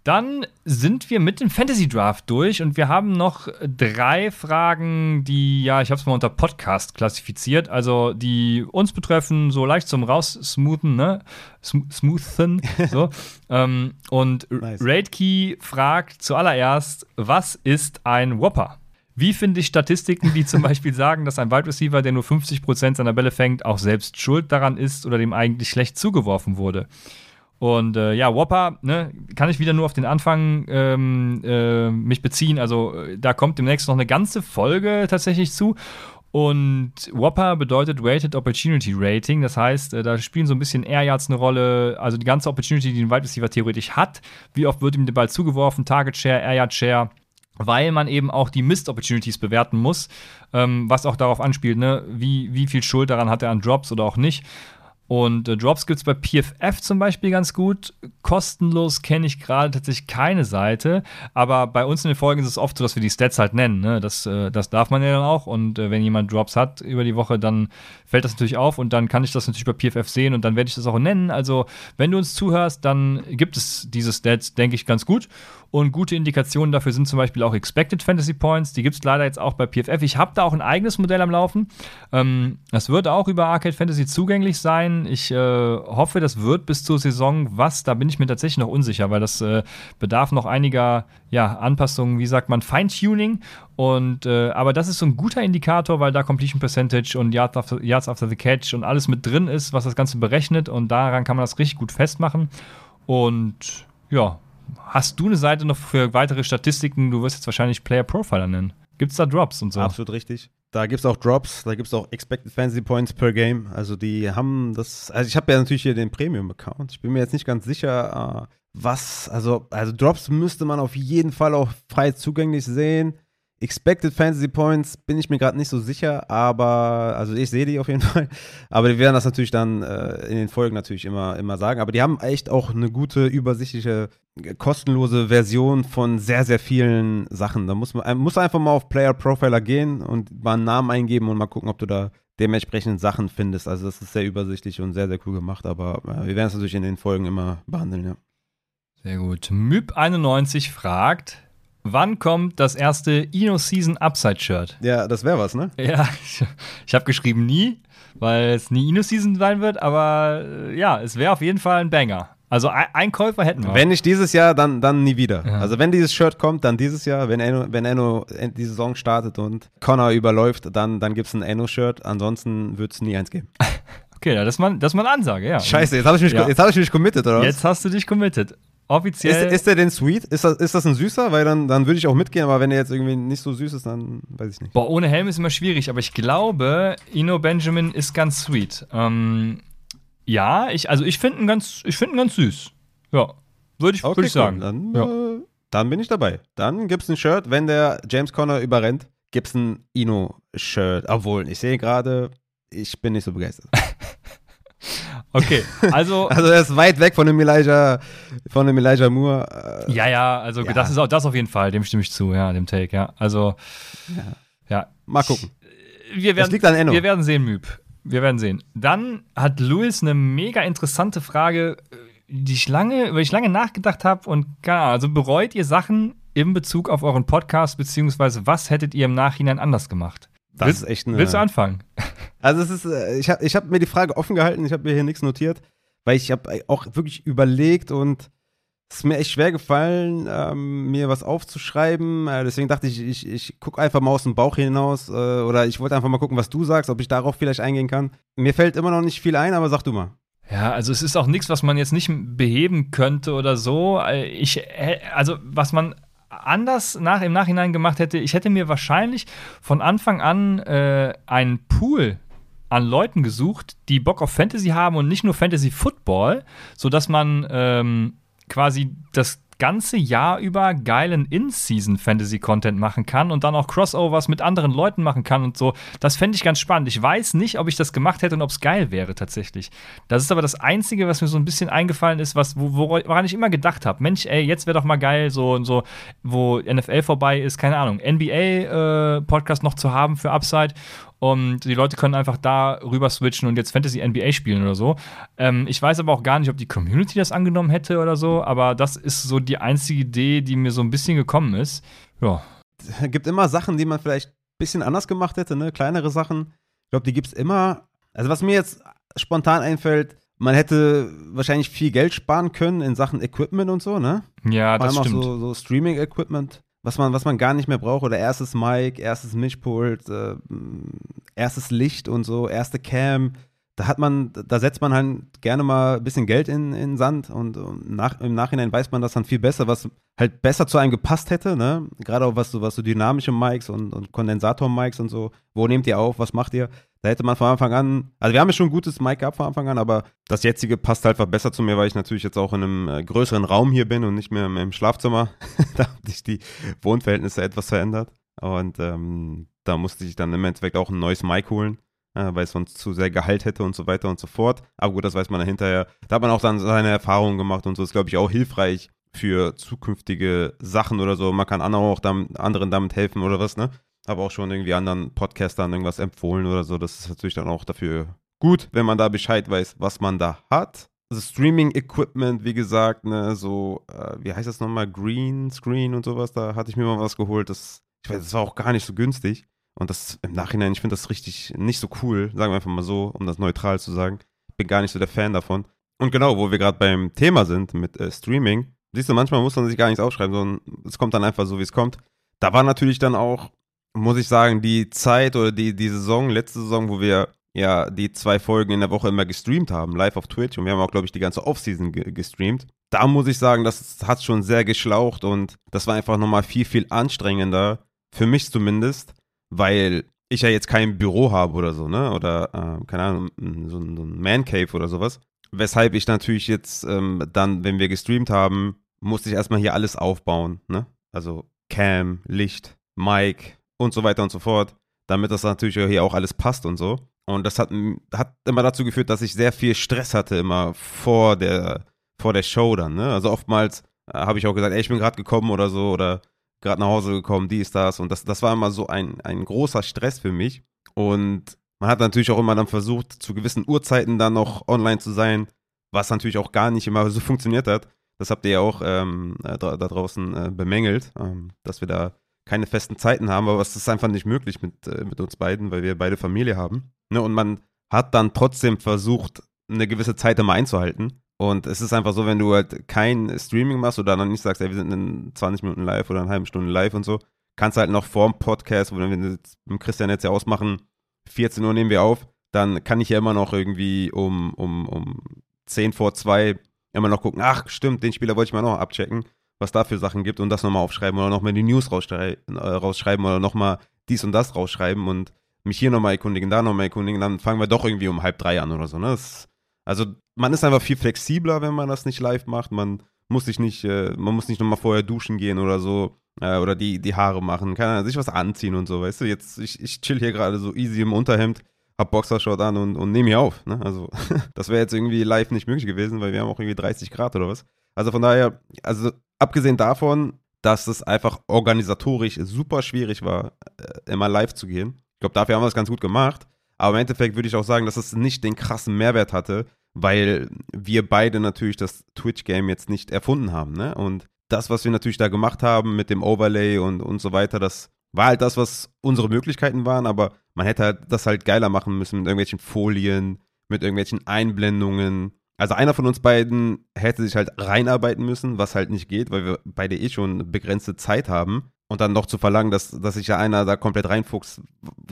Dann sind wir mit dem Fantasy Draft durch und wir haben noch drei Fragen, die, ja, ich habe es mal unter Podcast klassifiziert, also die uns betreffen, so leicht zum Raussmoothen, ne? Smoothen, so. ähm, und nice. Raidkey fragt zuallererst, was ist ein Whopper? Wie finde ich Statistiken, die zum Beispiel sagen, dass ein Wide Receiver, der nur 50% seiner Bälle fängt, auch selbst schuld daran ist oder dem eigentlich schlecht zugeworfen wurde? Und äh, ja, Whopper, ne, kann ich wieder nur auf den Anfang ähm, äh, mich beziehen. Also äh, da kommt demnächst noch eine ganze Folge tatsächlich zu. Und Whopper bedeutet Weighted Opportunity Rating. Das heißt, äh, da spielen so ein bisschen Air Yards eine Rolle. Also die ganze Opportunity, die ein Wide Receiver theoretisch hat. Wie oft wird ihm der Ball zugeworfen? Target Share, Air Yard Share. Weil man eben auch die Missed Opportunities bewerten muss. Ähm, was auch darauf anspielt, ne? wie, wie viel Schuld daran hat er an Drops oder auch nicht. Und äh, Drops gibt es bei PFF zum Beispiel ganz gut. Kostenlos kenne ich gerade tatsächlich keine Seite. Aber bei uns in den Folgen ist es oft so, dass wir die Stats halt nennen. Ne? Das, äh, das darf man ja dann auch. Und äh, wenn jemand Drops hat über die Woche, dann fällt das natürlich auf. Und dann kann ich das natürlich bei PFF sehen und dann werde ich das auch nennen. Also, wenn du uns zuhörst, dann gibt es diese Stats, denke ich, ganz gut. Und gute Indikationen dafür sind zum Beispiel auch Expected Fantasy Points. Die gibt es leider jetzt auch bei PFF. Ich habe da auch ein eigenes Modell am Laufen. Ähm, das wird auch über Arcade Fantasy zugänglich sein. Ich äh, hoffe, das wird bis zur Saison was. Da bin ich mir tatsächlich noch unsicher, weil das äh, bedarf noch einiger ja, Anpassungen, wie sagt man, Feintuning. Und, äh, aber das ist so ein guter Indikator, weil da Completion Percentage und Yards after, Yards after the Catch und alles mit drin ist, was das Ganze berechnet. Und daran kann man das richtig gut festmachen. Und ja, Hast du eine Seite noch für weitere Statistiken? Du wirst jetzt wahrscheinlich Player Profiler nennen. Gibt es da Drops und so? Absolut richtig. Da gibt es auch Drops, da gibt es auch Expected Fantasy Points per Game. Also die haben das, also ich habe ja natürlich hier den Premium-Account. Ich bin mir jetzt nicht ganz sicher, äh, was, also, also Drops müsste man auf jeden Fall auch frei zugänglich sehen. Expected Fantasy Points bin ich mir gerade nicht so sicher, aber also ich sehe die auf jeden Fall. Aber wir werden das natürlich dann äh, in den Folgen natürlich immer, immer sagen. Aber die haben echt auch eine gute, übersichtliche, kostenlose Version von sehr, sehr vielen Sachen. Da muss man muss einfach mal auf Player Profiler gehen und mal einen Namen eingeben und mal gucken, ob du da dementsprechend Sachen findest. Also das ist sehr übersichtlich und sehr, sehr cool gemacht. Aber äh, wir werden es natürlich in den Folgen immer behandeln, ja. Sehr gut. Myp91 fragt, Wann kommt das erste Ino Season Upside Shirt? Ja, das wäre was, ne? Ja, ich, ich habe geschrieben nie, weil es nie Ino Season sein wird, aber äh, ja, es wäre auf jeden Fall ein Banger. Also ein Käufer hätten wir. Wenn nicht dieses Jahr, dann, dann nie wieder. Ja. Also wenn dieses Shirt kommt, dann dieses Jahr. Wenn Enno, wenn Enno die Saison startet und Connor überläuft, dann, dann gibt es ein Enno-Shirt. Ansonsten wird es nie eins geben. Okay, das ist mal, das ist mal eine Ansage, ja. Scheiße, jetzt habe ich, mich, ja. hab ich mich committed, oder was? Jetzt hast du dich committed offiziell. Ist, ist der denn sweet? Ist das, ist das ein süßer? Weil dann, dann würde ich auch mitgehen, aber wenn er jetzt irgendwie nicht so süß ist, dann weiß ich nicht. Boah, ohne Helm ist immer schwierig, aber ich glaube, Ino Benjamin ist ganz sweet. Ähm, ja, ich, also ich finde ihn ganz, ihn ganz süß. Ja, würde ich, okay, würd ich sagen. Dann, ja. äh, dann bin ich dabei. Dann gibt es ein Shirt, wenn der James Conner überrennt, gibt es ein Ino-Shirt. Obwohl, ich sehe gerade, ich bin nicht so begeistert. Okay, also. also er ist weit weg von dem Elijah, von dem Elijah Moore. Äh, ja, ja, also ja. das ist auch das auf jeden Fall, dem stimme ich zu, ja, dem Take, ja. Also, ja. ja. Mal gucken. Wir werden, das liegt an Enno. Wir werden sehen, Müb. Wir werden sehen. Dann hat Louis eine mega interessante Frage, die ich lange, über die ich lange nachgedacht habe und keine Ahnung, also bereut ihr Sachen in Bezug auf euren Podcast, beziehungsweise was hättet ihr im Nachhinein anders gemacht? Das willst, ist echt eine. Willst du anfangen? Also es ist, äh, ich habe ich hab mir die Frage offen gehalten, ich habe mir hier nichts notiert, weil ich habe auch wirklich überlegt und es ist mir echt schwer gefallen, ähm, mir was aufzuschreiben. Äh, deswegen dachte ich, ich, ich gucke einfach mal aus dem Bauch hinaus äh, oder ich wollte einfach mal gucken, was du sagst, ob ich darauf vielleicht eingehen kann. Mir fällt immer noch nicht viel ein, aber sag du mal. Ja, also es ist auch nichts, was man jetzt nicht beheben könnte oder so. Äh, ich, also was man anders nach, im Nachhinein gemacht hätte, ich hätte mir wahrscheinlich von Anfang an äh, einen Pool an Leuten gesucht, die Bock auf Fantasy haben und nicht nur Fantasy Football, sodass man ähm, quasi das ganze Jahr über geilen In-Season-Fantasy-Content machen kann und dann auch Crossovers mit anderen Leuten machen kann und so. Das fände ich ganz spannend. Ich weiß nicht, ob ich das gemacht hätte und ob es geil wäre tatsächlich. Das ist aber das Einzige, was mir so ein bisschen eingefallen ist, was, woran ich immer gedacht habe. Mensch, ey, jetzt wäre doch mal geil, so, so, wo NFL vorbei ist, keine Ahnung, NBA-Podcast äh, noch zu haben für Upside und die Leute können einfach da rüber switchen und jetzt Fantasy NBA spielen oder so. Ähm, ich weiß aber auch gar nicht, ob die Community das angenommen hätte oder so, aber das ist so die einzige Idee, die mir so ein bisschen gekommen ist. Ja. Es gibt immer Sachen, die man vielleicht ein bisschen anders gemacht hätte, ne? Kleinere Sachen. Ich glaube, die gibt es immer. Also, was mir jetzt spontan einfällt, man hätte wahrscheinlich viel Geld sparen können in Sachen Equipment und so, ne? Ja, Vor das allem stimmt. Auch so, so Streaming-Equipment was man, was man gar nicht mehr braucht. Oder erstes Mic, erstes Mischpult, äh, erstes Licht und so, erste Cam. Da hat man, da setzt man halt gerne mal ein bisschen Geld in, in Sand und, nach, im Nachhinein weiß man das dann viel besser, was halt besser zu einem gepasst hätte, ne? Gerade auch was so, was so dynamische Mics und, und Kondensator-Mics und so. Wo nehmt ihr auf? Was macht ihr? Da hätte man von Anfang an, also wir haben ja schon ein gutes Mic gehabt von Anfang an, aber das jetzige passt halt einfach besser zu mir, weil ich natürlich jetzt auch in einem äh, größeren Raum hier bin und nicht mehr im, Schlafzimmer. da haben sich die Wohnverhältnisse etwas verändert. Und ähm, da musste ich dann im Endeffekt auch ein neues Mic holen, weil es sonst zu sehr Gehalt hätte und so weiter und so fort. Aber gut, das weiß man dann hinterher. Da hat man auch dann seine Erfahrungen gemacht und so ist, glaube ich, auch hilfreich für zukünftige Sachen oder so. Man kann anderen auch damit, anderen damit helfen oder was, ne? Habe auch schon irgendwie anderen Podcastern irgendwas empfohlen oder so. Das ist natürlich dann auch dafür gut, wenn man da Bescheid weiß, was man da hat. Also Streaming-Equipment, wie gesagt, ne, so, äh, wie heißt das nochmal, Green Screen und sowas, da hatte ich mir mal was geholt. Das, ich weiß, das war auch gar nicht so günstig. Und das im Nachhinein, ich finde das richtig nicht so cool, sagen wir einfach mal so, um das neutral zu sagen. Bin gar nicht so der Fan davon. Und genau, wo wir gerade beim Thema sind mit äh, Streaming, siehst du, manchmal muss man sich gar nichts aufschreiben, sondern es kommt dann einfach so, wie es kommt. Da war natürlich dann auch muss ich sagen, die Zeit oder die, die Saison, letzte Saison, wo wir ja die zwei Folgen in der Woche immer gestreamt haben, live auf Twitch und wir haben auch, glaube ich, die ganze Offseason ge gestreamt. Da muss ich sagen, das hat schon sehr geschlaucht und das war einfach nochmal viel, viel anstrengender, für mich zumindest, weil ich ja jetzt kein Büro habe oder so, ne? Oder, äh, keine Ahnung, so, ein, so ein Man Cave oder sowas. Weshalb ich natürlich jetzt ähm, dann, wenn wir gestreamt haben, musste ich erstmal hier alles aufbauen, ne? Also Cam, Licht, Mic und so weiter und so fort, damit das natürlich hier auch alles passt und so. Und das hat, hat immer dazu geführt, dass ich sehr viel Stress hatte, immer vor der, vor der Show dann, ne? Also oftmals äh, habe ich auch gesagt, ey, ich bin gerade gekommen oder so oder gerade nach Hause gekommen, dies, das. Und das, das war immer so ein, ein großer Stress für mich. Und man hat natürlich auch immer dann versucht, zu gewissen Uhrzeiten dann noch online zu sein, was natürlich auch gar nicht immer so funktioniert hat. Das habt ihr ja auch ähm, da, da, draußen äh, bemängelt, ähm, dass wir da keine festen Zeiten haben, aber es ist einfach nicht möglich mit, äh, mit uns beiden, weil wir beide Familie haben. Ne? Und man hat dann trotzdem versucht, eine gewisse Zeit immer einzuhalten. Und es ist einfach so, wenn du halt kein Streaming machst oder dann nicht sagst, ey, wir sind in 20 Minuten live oder eine halbe Stunde live und so, kannst du halt noch vorm Podcast, wo wir jetzt mit Christian jetzt ja ausmachen, 14 Uhr nehmen wir auf, dann kann ich ja immer noch irgendwie um, um, um 10 vor 2 immer noch gucken, ach stimmt, den Spieler wollte ich mal noch abchecken, was da für Sachen gibt und das nochmal aufschreiben oder nochmal die News rausschrei äh, rausschreiben oder nochmal dies und das rausschreiben und mich hier nochmal erkundigen, da nochmal erkundigen, dann fangen wir doch irgendwie um halb drei an oder so. Ne? Das, also man ist einfach viel flexibler, wenn man das nicht live macht. Man muss sich nicht, äh, man muss nicht nochmal vorher duschen gehen oder so. Äh, oder die, die Haare machen, kann sich was anziehen und so, weißt du? Jetzt, ich, ich chill hier gerade so easy im Unterhemd, hab Boxershort an und, und nehme hier auf. Ne? Also, das wäre jetzt irgendwie live nicht möglich gewesen, weil wir haben auch irgendwie 30 Grad oder was. Also von daher, also abgesehen davon, dass es einfach organisatorisch super schwierig war, äh, immer live zu gehen. Ich glaube, dafür haben wir es ganz gut gemacht. Aber im Endeffekt würde ich auch sagen, dass es nicht den krassen Mehrwert hatte, weil wir beide natürlich das Twitch-Game jetzt nicht erfunden haben. Ne? Und das, was wir natürlich da gemacht haben mit dem Overlay und, und so weiter, das war halt das, was unsere Möglichkeiten waren, aber man hätte halt das halt geiler machen müssen mit irgendwelchen Folien, mit irgendwelchen Einblendungen. Also einer von uns beiden hätte sich halt reinarbeiten müssen, was halt nicht geht, weil wir beide eh schon begrenzte Zeit haben. Und dann noch zu verlangen, dass, dass sich ja einer da komplett reinfuchst,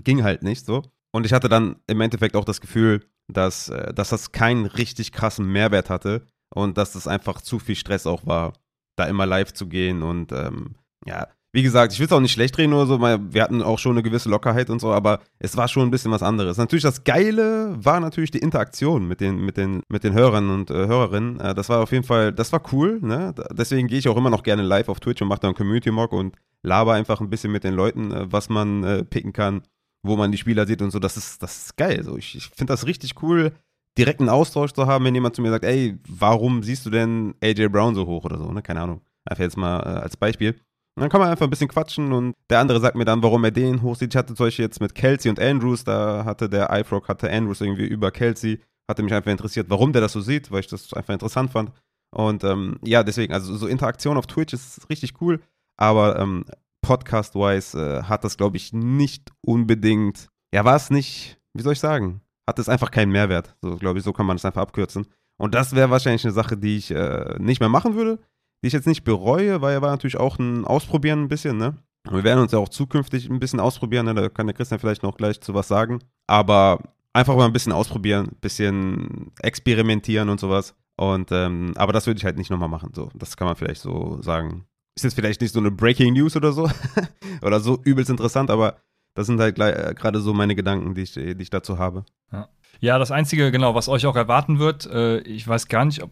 ging halt nicht so. Und ich hatte dann im Endeffekt auch das Gefühl, dass, äh, dass das keinen richtig krassen Mehrwert hatte und dass das einfach zu viel Stress auch war, da immer live zu gehen. Und ähm, ja, wie gesagt, ich will es auch nicht schlecht reden oder so, weil wir hatten auch schon eine gewisse Lockerheit und so, aber es war schon ein bisschen was anderes. Natürlich, das Geile war natürlich die Interaktion mit den, mit den, mit den Hörern und äh, Hörerinnen. Äh, das war auf jeden Fall, das war cool, ne? Deswegen gehe ich auch immer noch gerne live auf Twitch und mache dann Community-Mock und laber einfach ein bisschen mit den Leuten, äh, was man äh, picken kann wo man die Spieler sieht und so. Das ist, das ist geil. So, ich, ich finde das richtig cool, direkt einen Austausch zu haben, wenn jemand zu mir sagt, ey, warum siehst du denn AJ Brown so hoch oder so, ne? Keine Ahnung. Einfach jetzt mal äh, als Beispiel. Und dann kann man einfach ein bisschen quatschen und der andere sagt mir dann, warum er den hochsieht. Ich hatte zum Beispiel jetzt mit Kelsey und Andrews, da hatte der iFrog, hatte Andrews irgendwie über Kelsey, hatte mich einfach interessiert, warum der das so sieht, weil ich das einfach interessant fand. Und ähm, ja, deswegen, also so Interaktion auf Twitch ist richtig cool, aber ähm, Podcast-wise äh, hat das, glaube ich, nicht unbedingt, ja, war es nicht, wie soll ich sagen, hat es einfach keinen Mehrwert. So, glaube ich, so kann man es einfach abkürzen. Und das wäre wahrscheinlich eine Sache, die ich äh, nicht mehr machen würde, die ich jetzt nicht bereue, weil er war natürlich auch ein Ausprobieren ein bisschen, ne? Wir werden uns ja auch zukünftig ein bisschen ausprobieren, ne? da kann der Christian vielleicht noch gleich zu was sagen. Aber einfach mal ein bisschen ausprobieren, ein bisschen experimentieren und sowas. Und ähm, aber das würde ich halt nicht nochmal machen. So, das kann man vielleicht so sagen. Ist jetzt vielleicht nicht so eine Breaking News oder so. oder so übelst interessant, aber das sind halt äh, gerade so meine Gedanken, die ich, die ich dazu habe. Ja. ja. das Einzige, genau, was euch auch erwarten wird, äh, ich weiß gar nicht, ob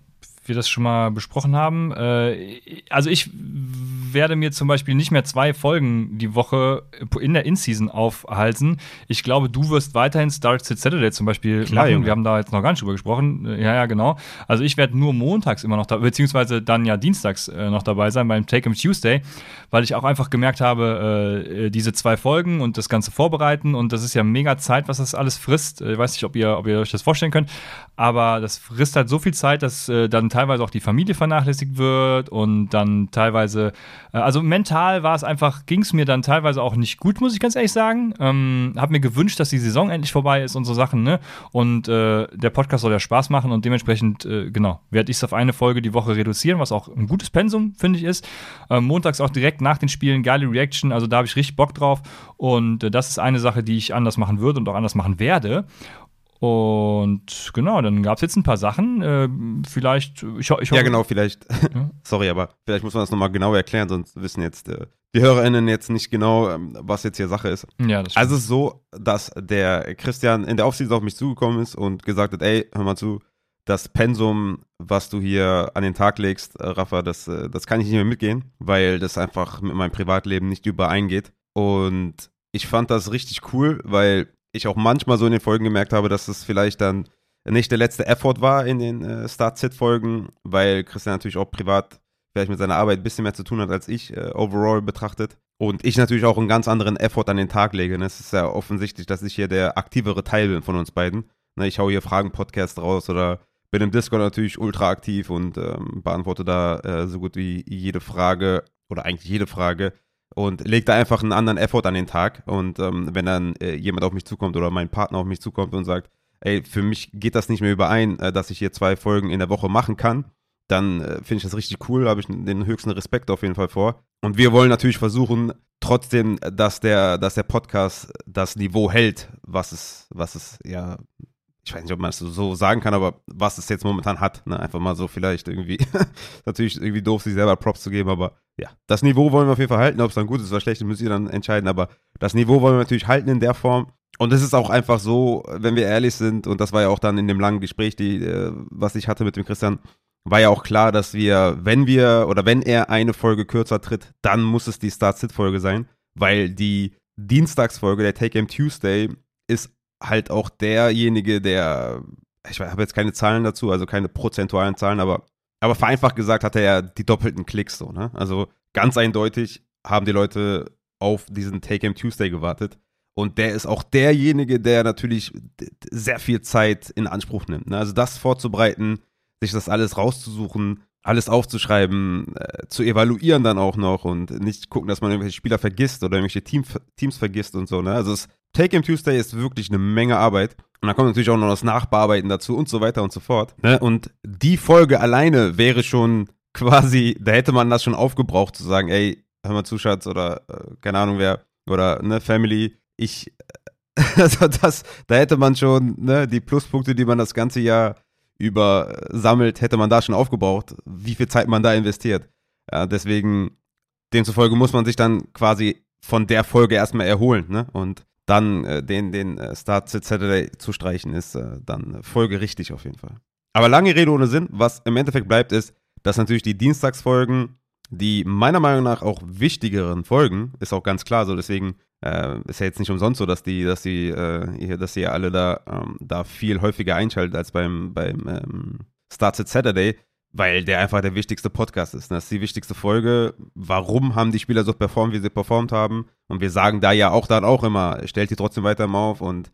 wir das schon mal besprochen haben. Äh, also ich werde mir zum Beispiel nicht mehr zwei Folgen die Woche in der In-Season aufhalten. Ich glaube, du wirst weiterhin Star City Saturday zum Beispiel Klar, machen. Junge. Wir haben da jetzt noch gar nicht drüber gesprochen. Ja, ja, genau. Also ich werde nur montags immer noch da, beziehungsweise dann ja dienstags äh, noch dabei sein beim Take 'em Tuesday, weil ich auch einfach gemerkt habe, äh, diese zwei Folgen und das Ganze vorbereiten und das ist ja mega Zeit, was das alles frisst. Ich weiß nicht, ob ihr, ob ihr euch das vorstellen könnt, aber das frisst halt so viel Zeit, dass äh, dann teilweise auch die Familie vernachlässigt wird und dann teilweise, äh, also mental war es einfach, ging es mir dann teilweise auch nicht gut, muss ich ganz ehrlich sagen. Ähm, hab mir gewünscht, dass die Saison endlich vorbei ist und so Sachen, ne? Und äh, der Podcast soll ja Spaß machen und dementsprechend, äh, genau, werde ich es auf eine Folge die Woche reduzieren, was auch ein gutes Pensum, finde ich, ist. Ähm, montags auch direkt nach den Spielen geile Reaction, also da habe ich richtig Bock drauf und äh, das ist eine Sache, die ich anders machen würde und auch anders machen werde. Und genau, dann gab es jetzt ein paar Sachen. Äh, vielleicht, ich, ich Ja, genau, vielleicht. Ja? Sorry, aber vielleicht muss man das nochmal genau erklären, sonst wissen jetzt äh, die HörerInnen jetzt nicht genau, ähm, was jetzt hier Sache ist. Ja, das also es ist so, dass der Christian in der Offseason auf mich zugekommen ist und gesagt hat, ey, hör mal zu, das Pensum, was du hier an den Tag legst, äh, Rafa, das, äh, das kann ich nicht mehr mitgehen, weil das einfach mit meinem Privatleben nicht übereingeht. Und ich fand das richtig cool, weil ich auch manchmal so in den Folgen gemerkt habe, dass es vielleicht dann nicht der letzte Effort war in den äh, Start-Sit-Folgen, weil Christian natürlich auch privat vielleicht mit seiner Arbeit ein bisschen mehr zu tun hat als ich, äh, overall betrachtet. Und ich natürlich auch einen ganz anderen Effort an den Tag lege. Ne? Es ist ja offensichtlich, dass ich hier der aktivere Teil bin von uns beiden. Ne? Ich hau hier Fragen-Podcast raus oder bin im Discord natürlich ultra aktiv und ähm, beantworte da äh, so gut wie jede Frage oder eigentlich jede Frage und lege da einfach einen anderen Effort an den Tag. Und ähm, wenn dann äh, jemand auf mich zukommt oder mein Partner auf mich zukommt und sagt, ey, für mich geht das nicht mehr überein, äh, dass ich hier zwei Folgen in der Woche machen kann, dann äh, finde ich das richtig cool, habe ich den höchsten Respekt auf jeden Fall vor. Und wir wollen natürlich versuchen, trotzdem, dass der, dass der Podcast das Niveau hält, was es, was es ja ich weiß nicht, ob man es so sagen kann, aber was es jetzt momentan hat, ne? einfach mal so vielleicht irgendwie, natürlich irgendwie doof, sich selber Props zu geben, aber ja, das Niveau wollen wir auf jeden Fall halten, ob es dann gut ist oder schlecht ist, müsst ihr dann entscheiden, aber das Niveau wollen wir natürlich halten in der Form und es ist auch einfach so, wenn wir ehrlich sind und das war ja auch dann in dem langen Gespräch, die, äh, was ich hatte mit dem Christian, war ja auch klar, dass wir, wenn wir oder wenn er eine Folge kürzer tritt, dann muss es die Start-Sit-Folge sein, weil die Dienstagsfolge, der Take Game Tuesday, ist halt auch derjenige, der, ich habe jetzt keine Zahlen dazu, also keine prozentualen Zahlen, aber, aber vereinfacht gesagt hat er ja die doppelten Klicks so, ne? Also ganz eindeutig haben die Leute auf diesen Take-Em Tuesday gewartet. Und der ist auch derjenige, der natürlich sehr viel Zeit in Anspruch nimmt. Ne? Also das vorzubereiten, sich das alles rauszusuchen, alles aufzuschreiben, äh, zu evaluieren dann auch noch und nicht gucken, dass man irgendwelche Spieler vergisst oder irgendwelche Team, Teams vergisst und so. Ne? Also das Take-Game Tuesday ist wirklich eine Menge Arbeit. Und da kommt natürlich auch noch das Nachbearbeiten dazu und so weiter und so fort. Ne? Und die Folge alleine wäre schon quasi, da hätte man das schon aufgebraucht, zu sagen, ey, hör mal zu, Schatz, oder äh, keine Ahnung wer, oder ne, Family, ich, also das, da hätte man schon, ne, die Pluspunkte, die man das ganze Jahr über sammelt, hätte man da schon aufgebraucht, wie viel Zeit man da investiert. Ja, deswegen, demzufolge muss man sich dann quasi von der Folge erstmal erholen, ne? Und dann äh, den, den äh, Start Saturday zu streichen, ist äh, dann folgerichtig auf jeden Fall. Aber lange Rede ohne Sinn, was im Endeffekt bleibt, ist, dass natürlich die Dienstagsfolgen, die meiner Meinung nach auch wichtigeren Folgen, ist auch ganz klar so, deswegen äh, ist ja jetzt nicht umsonst so, dass die, dass die, äh, dass ihr alle da, ähm, da viel häufiger einschaltet als beim, beim ähm, Starts at Saturday, weil der einfach der wichtigste Podcast ist. Das ist die wichtigste Folge. Warum haben die Spieler so performt, wie sie performt haben? Und wir sagen da ja auch dann auch immer, stellt die trotzdem weiter mal auf und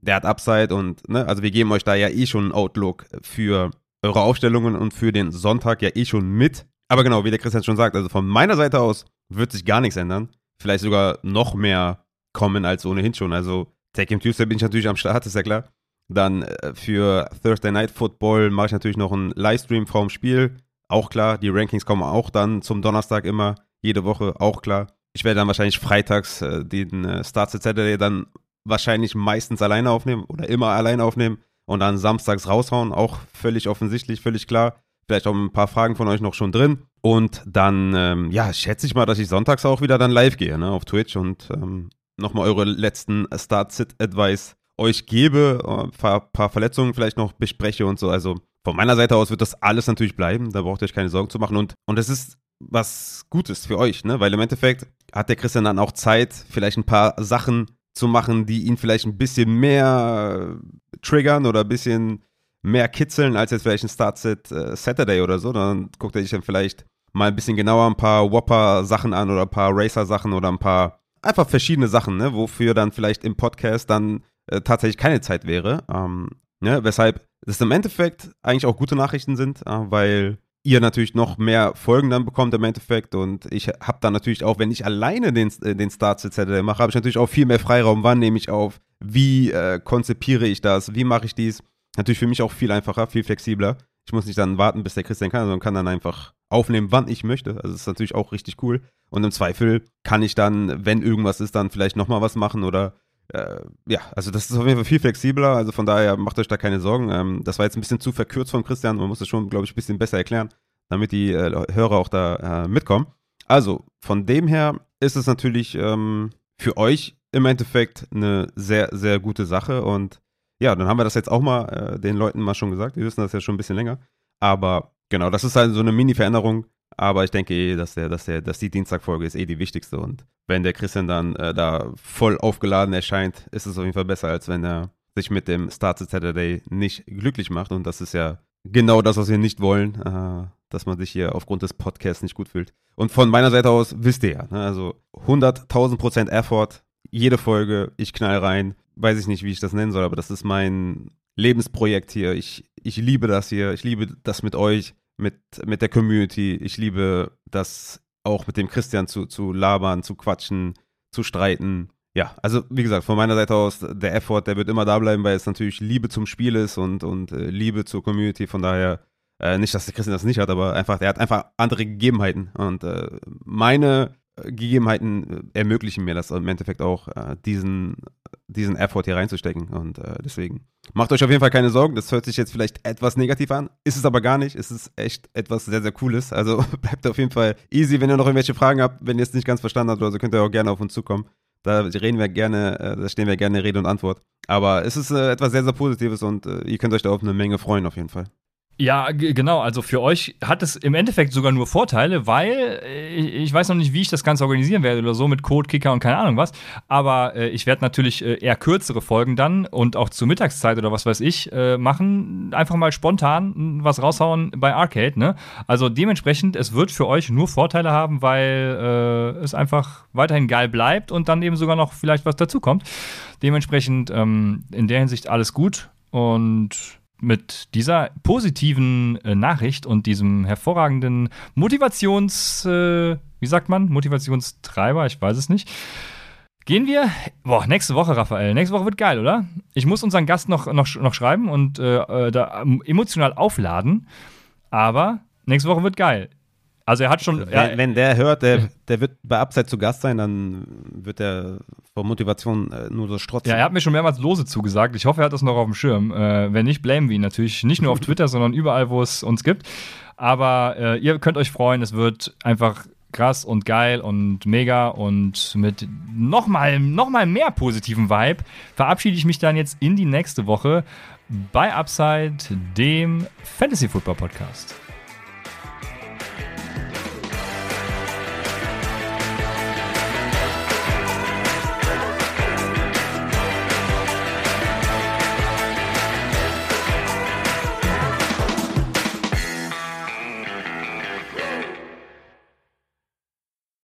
der hat Upside und, ne, also wir geben euch da ja eh schon einen Outlook für eure Aufstellungen und für den Sonntag ja eh schon mit. Aber genau, wie der Christian schon sagt, also von meiner Seite aus wird sich gar nichts ändern vielleicht sogar noch mehr kommen als ohnehin schon. Also Tech Game Tuesday bin ich natürlich am Start, ist ja klar. Dann äh, für Thursday Night Football mache ich natürlich noch einen Livestream vorm Spiel. Auch klar, die Rankings kommen auch dann zum Donnerstag immer, jede Woche, auch klar. Ich werde dann wahrscheinlich freitags äh, den äh, Starts Saturday dann wahrscheinlich meistens alleine aufnehmen oder immer alleine aufnehmen und dann samstags raushauen. Auch völlig offensichtlich, völlig klar. Vielleicht auch ein paar Fragen von euch noch schon drin. Und dann, ähm, ja, schätze ich mal, dass ich sonntags auch wieder dann live gehe, ne, auf Twitch und ähm, nochmal eure letzten Start-Sit-Advice euch gebe, ein äh, paar, paar, Verletzungen vielleicht noch bespreche und so. Also von meiner Seite aus wird das alles natürlich bleiben. Da braucht ihr euch keine Sorgen zu machen. Und, und es ist was Gutes für euch, ne? Weil im Endeffekt hat der Christian dann auch Zeit, vielleicht ein paar Sachen zu machen, die ihn vielleicht ein bisschen mehr triggern oder ein bisschen mehr kitzeln als jetzt vielleicht ein Startset äh, Saturday oder so. Dann guckt er sich dann vielleicht mal ein bisschen genauer ein paar Whopper-Sachen an oder ein paar Racer-Sachen oder ein paar einfach verschiedene Sachen, ne, wofür dann vielleicht im Podcast dann äh, tatsächlich keine Zeit wäre. Ähm, ne, weshalb das im Endeffekt eigentlich auch gute Nachrichten sind, äh, weil ihr natürlich noch mehr Folgen dann bekommt im Endeffekt und ich habe dann natürlich auch, wenn ich alleine den, äh, den Starts etc. mache, habe ich natürlich auch viel mehr Freiraum, wann nehme ich auf, wie äh, konzipiere ich das, wie mache ich dies. Natürlich für mich auch viel einfacher, viel flexibler. Ich muss nicht dann warten, bis der Christian kann, sondern kann dann einfach aufnehmen, wann ich möchte. Also das ist natürlich auch richtig cool. Und im Zweifel kann ich dann, wenn irgendwas ist, dann vielleicht nochmal was machen oder ja, also das ist auf jeden Fall viel flexibler, also von daher macht euch da keine Sorgen. Ähm, das war jetzt ein bisschen zu verkürzt von Christian, man muss das schon, glaube ich, ein bisschen besser erklären, damit die äh, Hörer auch da äh, mitkommen. Also, von dem her ist es natürlich ähm, für euch im Endeffekt eine sehr, sehr gute Sache und ja, dann haben wir das jetzt auch mal äh, den Leuten mal schon gesagt, die wissen das ja schon ein bisschen länger, aber genau, das ist halt so eine Mini-Veränderung, aber ich denke eh, dass, der, dass, der, dass die Dienstagfolge ist eh die wichtigste. Und wenn der Christian dann äh, da voll aufgeladen erscheint, ist es auf jeden Fall besser, als wenn er sich mit dem Start to Saturday nicht glücklich macht. Und das ist ja genau das, was wir nicht wollen, äh, dass man sich hier aufgrund des Podcasts nicht gut fühlt. Und von meiner Seite aus wisst ihr ja, ne? also 100.000 Prozent Effort, jede Folge, ich knall rein. Weiß ich nicht, wie ich das nennen soll, aber das ist mein Lebensprojekt hier. Ich, ich liebe das hier, ich liebe das mit euch mit, mit der Community. Ich liebe das auch mit dem Christian zu, zu labern, zu quatschen, zu streiten. Ja, also wie gesagt, von meiner Seite aus, der Effort, der wird immer da bleiben, weil es natürlich Liebe zum Spiel ist und, und äh, Liebe zur Community. Von daher, äh, nicht, dass der Christian das nicht hat, aber einfach, der hat einfach andere Gegebenheiten. Und äh, meine Gegebenheiten äh, ermöglichen mir das im Endeffekt auch, äh, diesen, diesen Effort hier reinzustecken. Und äh, deswegen macht euch auf jeden Fall keine Sorgen. Das hört sich jetzt vielleicht etwas negativ an, ist es aber gar nicht. Es ist echt etwas sehr, sehr Cooles. Also bleibt auf jeden Fall easy. Wenn ihr noch irgendwelche Fragen habt, wenn ihr es nicht ganz verstanden habt oder so, könnt ihr auch gerne auf uns zukommen. Da reden wir gerne, da stehen wir gerne Rede und Antwort. Aber es ist etwas sehr, sehr Positives und ihr könnt euch da auf eine Menge freuen, auf jeden Fall. Ja, genau. Also für euch hat es im Endeffekt sogar nur Vorteile, weil äh, ich weiß noch nicht, wie ich das Ganze organisieren werde oder so mit Code, Kicker und keine Ahnung was. Aber äh, ich werde natürlich äh, eher kürzere Folgen dann und auch zur Mittagszeit oder was weiß ich äh, machen. Einfach mal spontan was raushauen bei Arcade. Ne? Also dementsprechend, es wird für euch nur Vorteile haben, weil äh, es einfach weiterhin geil bleibt und dann eben sogar noch vielleicht was dazukommt. Dementsprechend ähm, in der Hinsicht alles gut und mit dieser positiven äh, Nachricht und diesem hervorragenden Motivations, äh, wie sagt man, Motivationstreiber, ich weiß es nicht. Gehen wir, boah, nächste Woche, Raphael. Nächste Woche wird geil, oder? Ich muss unseren Gast noch, noch, noch schreiben und äh, äh da emotional aufladen. Aber nächste Woche wird geil. Also er hat schon. Wenn, wenn der hört, der, der wird bei Upside zu Gast sein, dann wird er vor Motivation äh, nur so strotzen. Ja, er hat mir schon mehrmals Lose zugesagt. Ich hoffe, er hat das noch auf dem Schirm. Äh, wenn nicht, blamen wir ihn natürlich. Nicht nur auf Twitter, sondern überall, wo es uns gibt. Aber äh, ihr könnt euch freuen, es wird einfach krass und geil und mega und mit nochmal noch mal mehr positiven Vibe verabschiede ich mich dann jetzt in die nächste Woche bei Upside, dem Fantasy Football Podcast.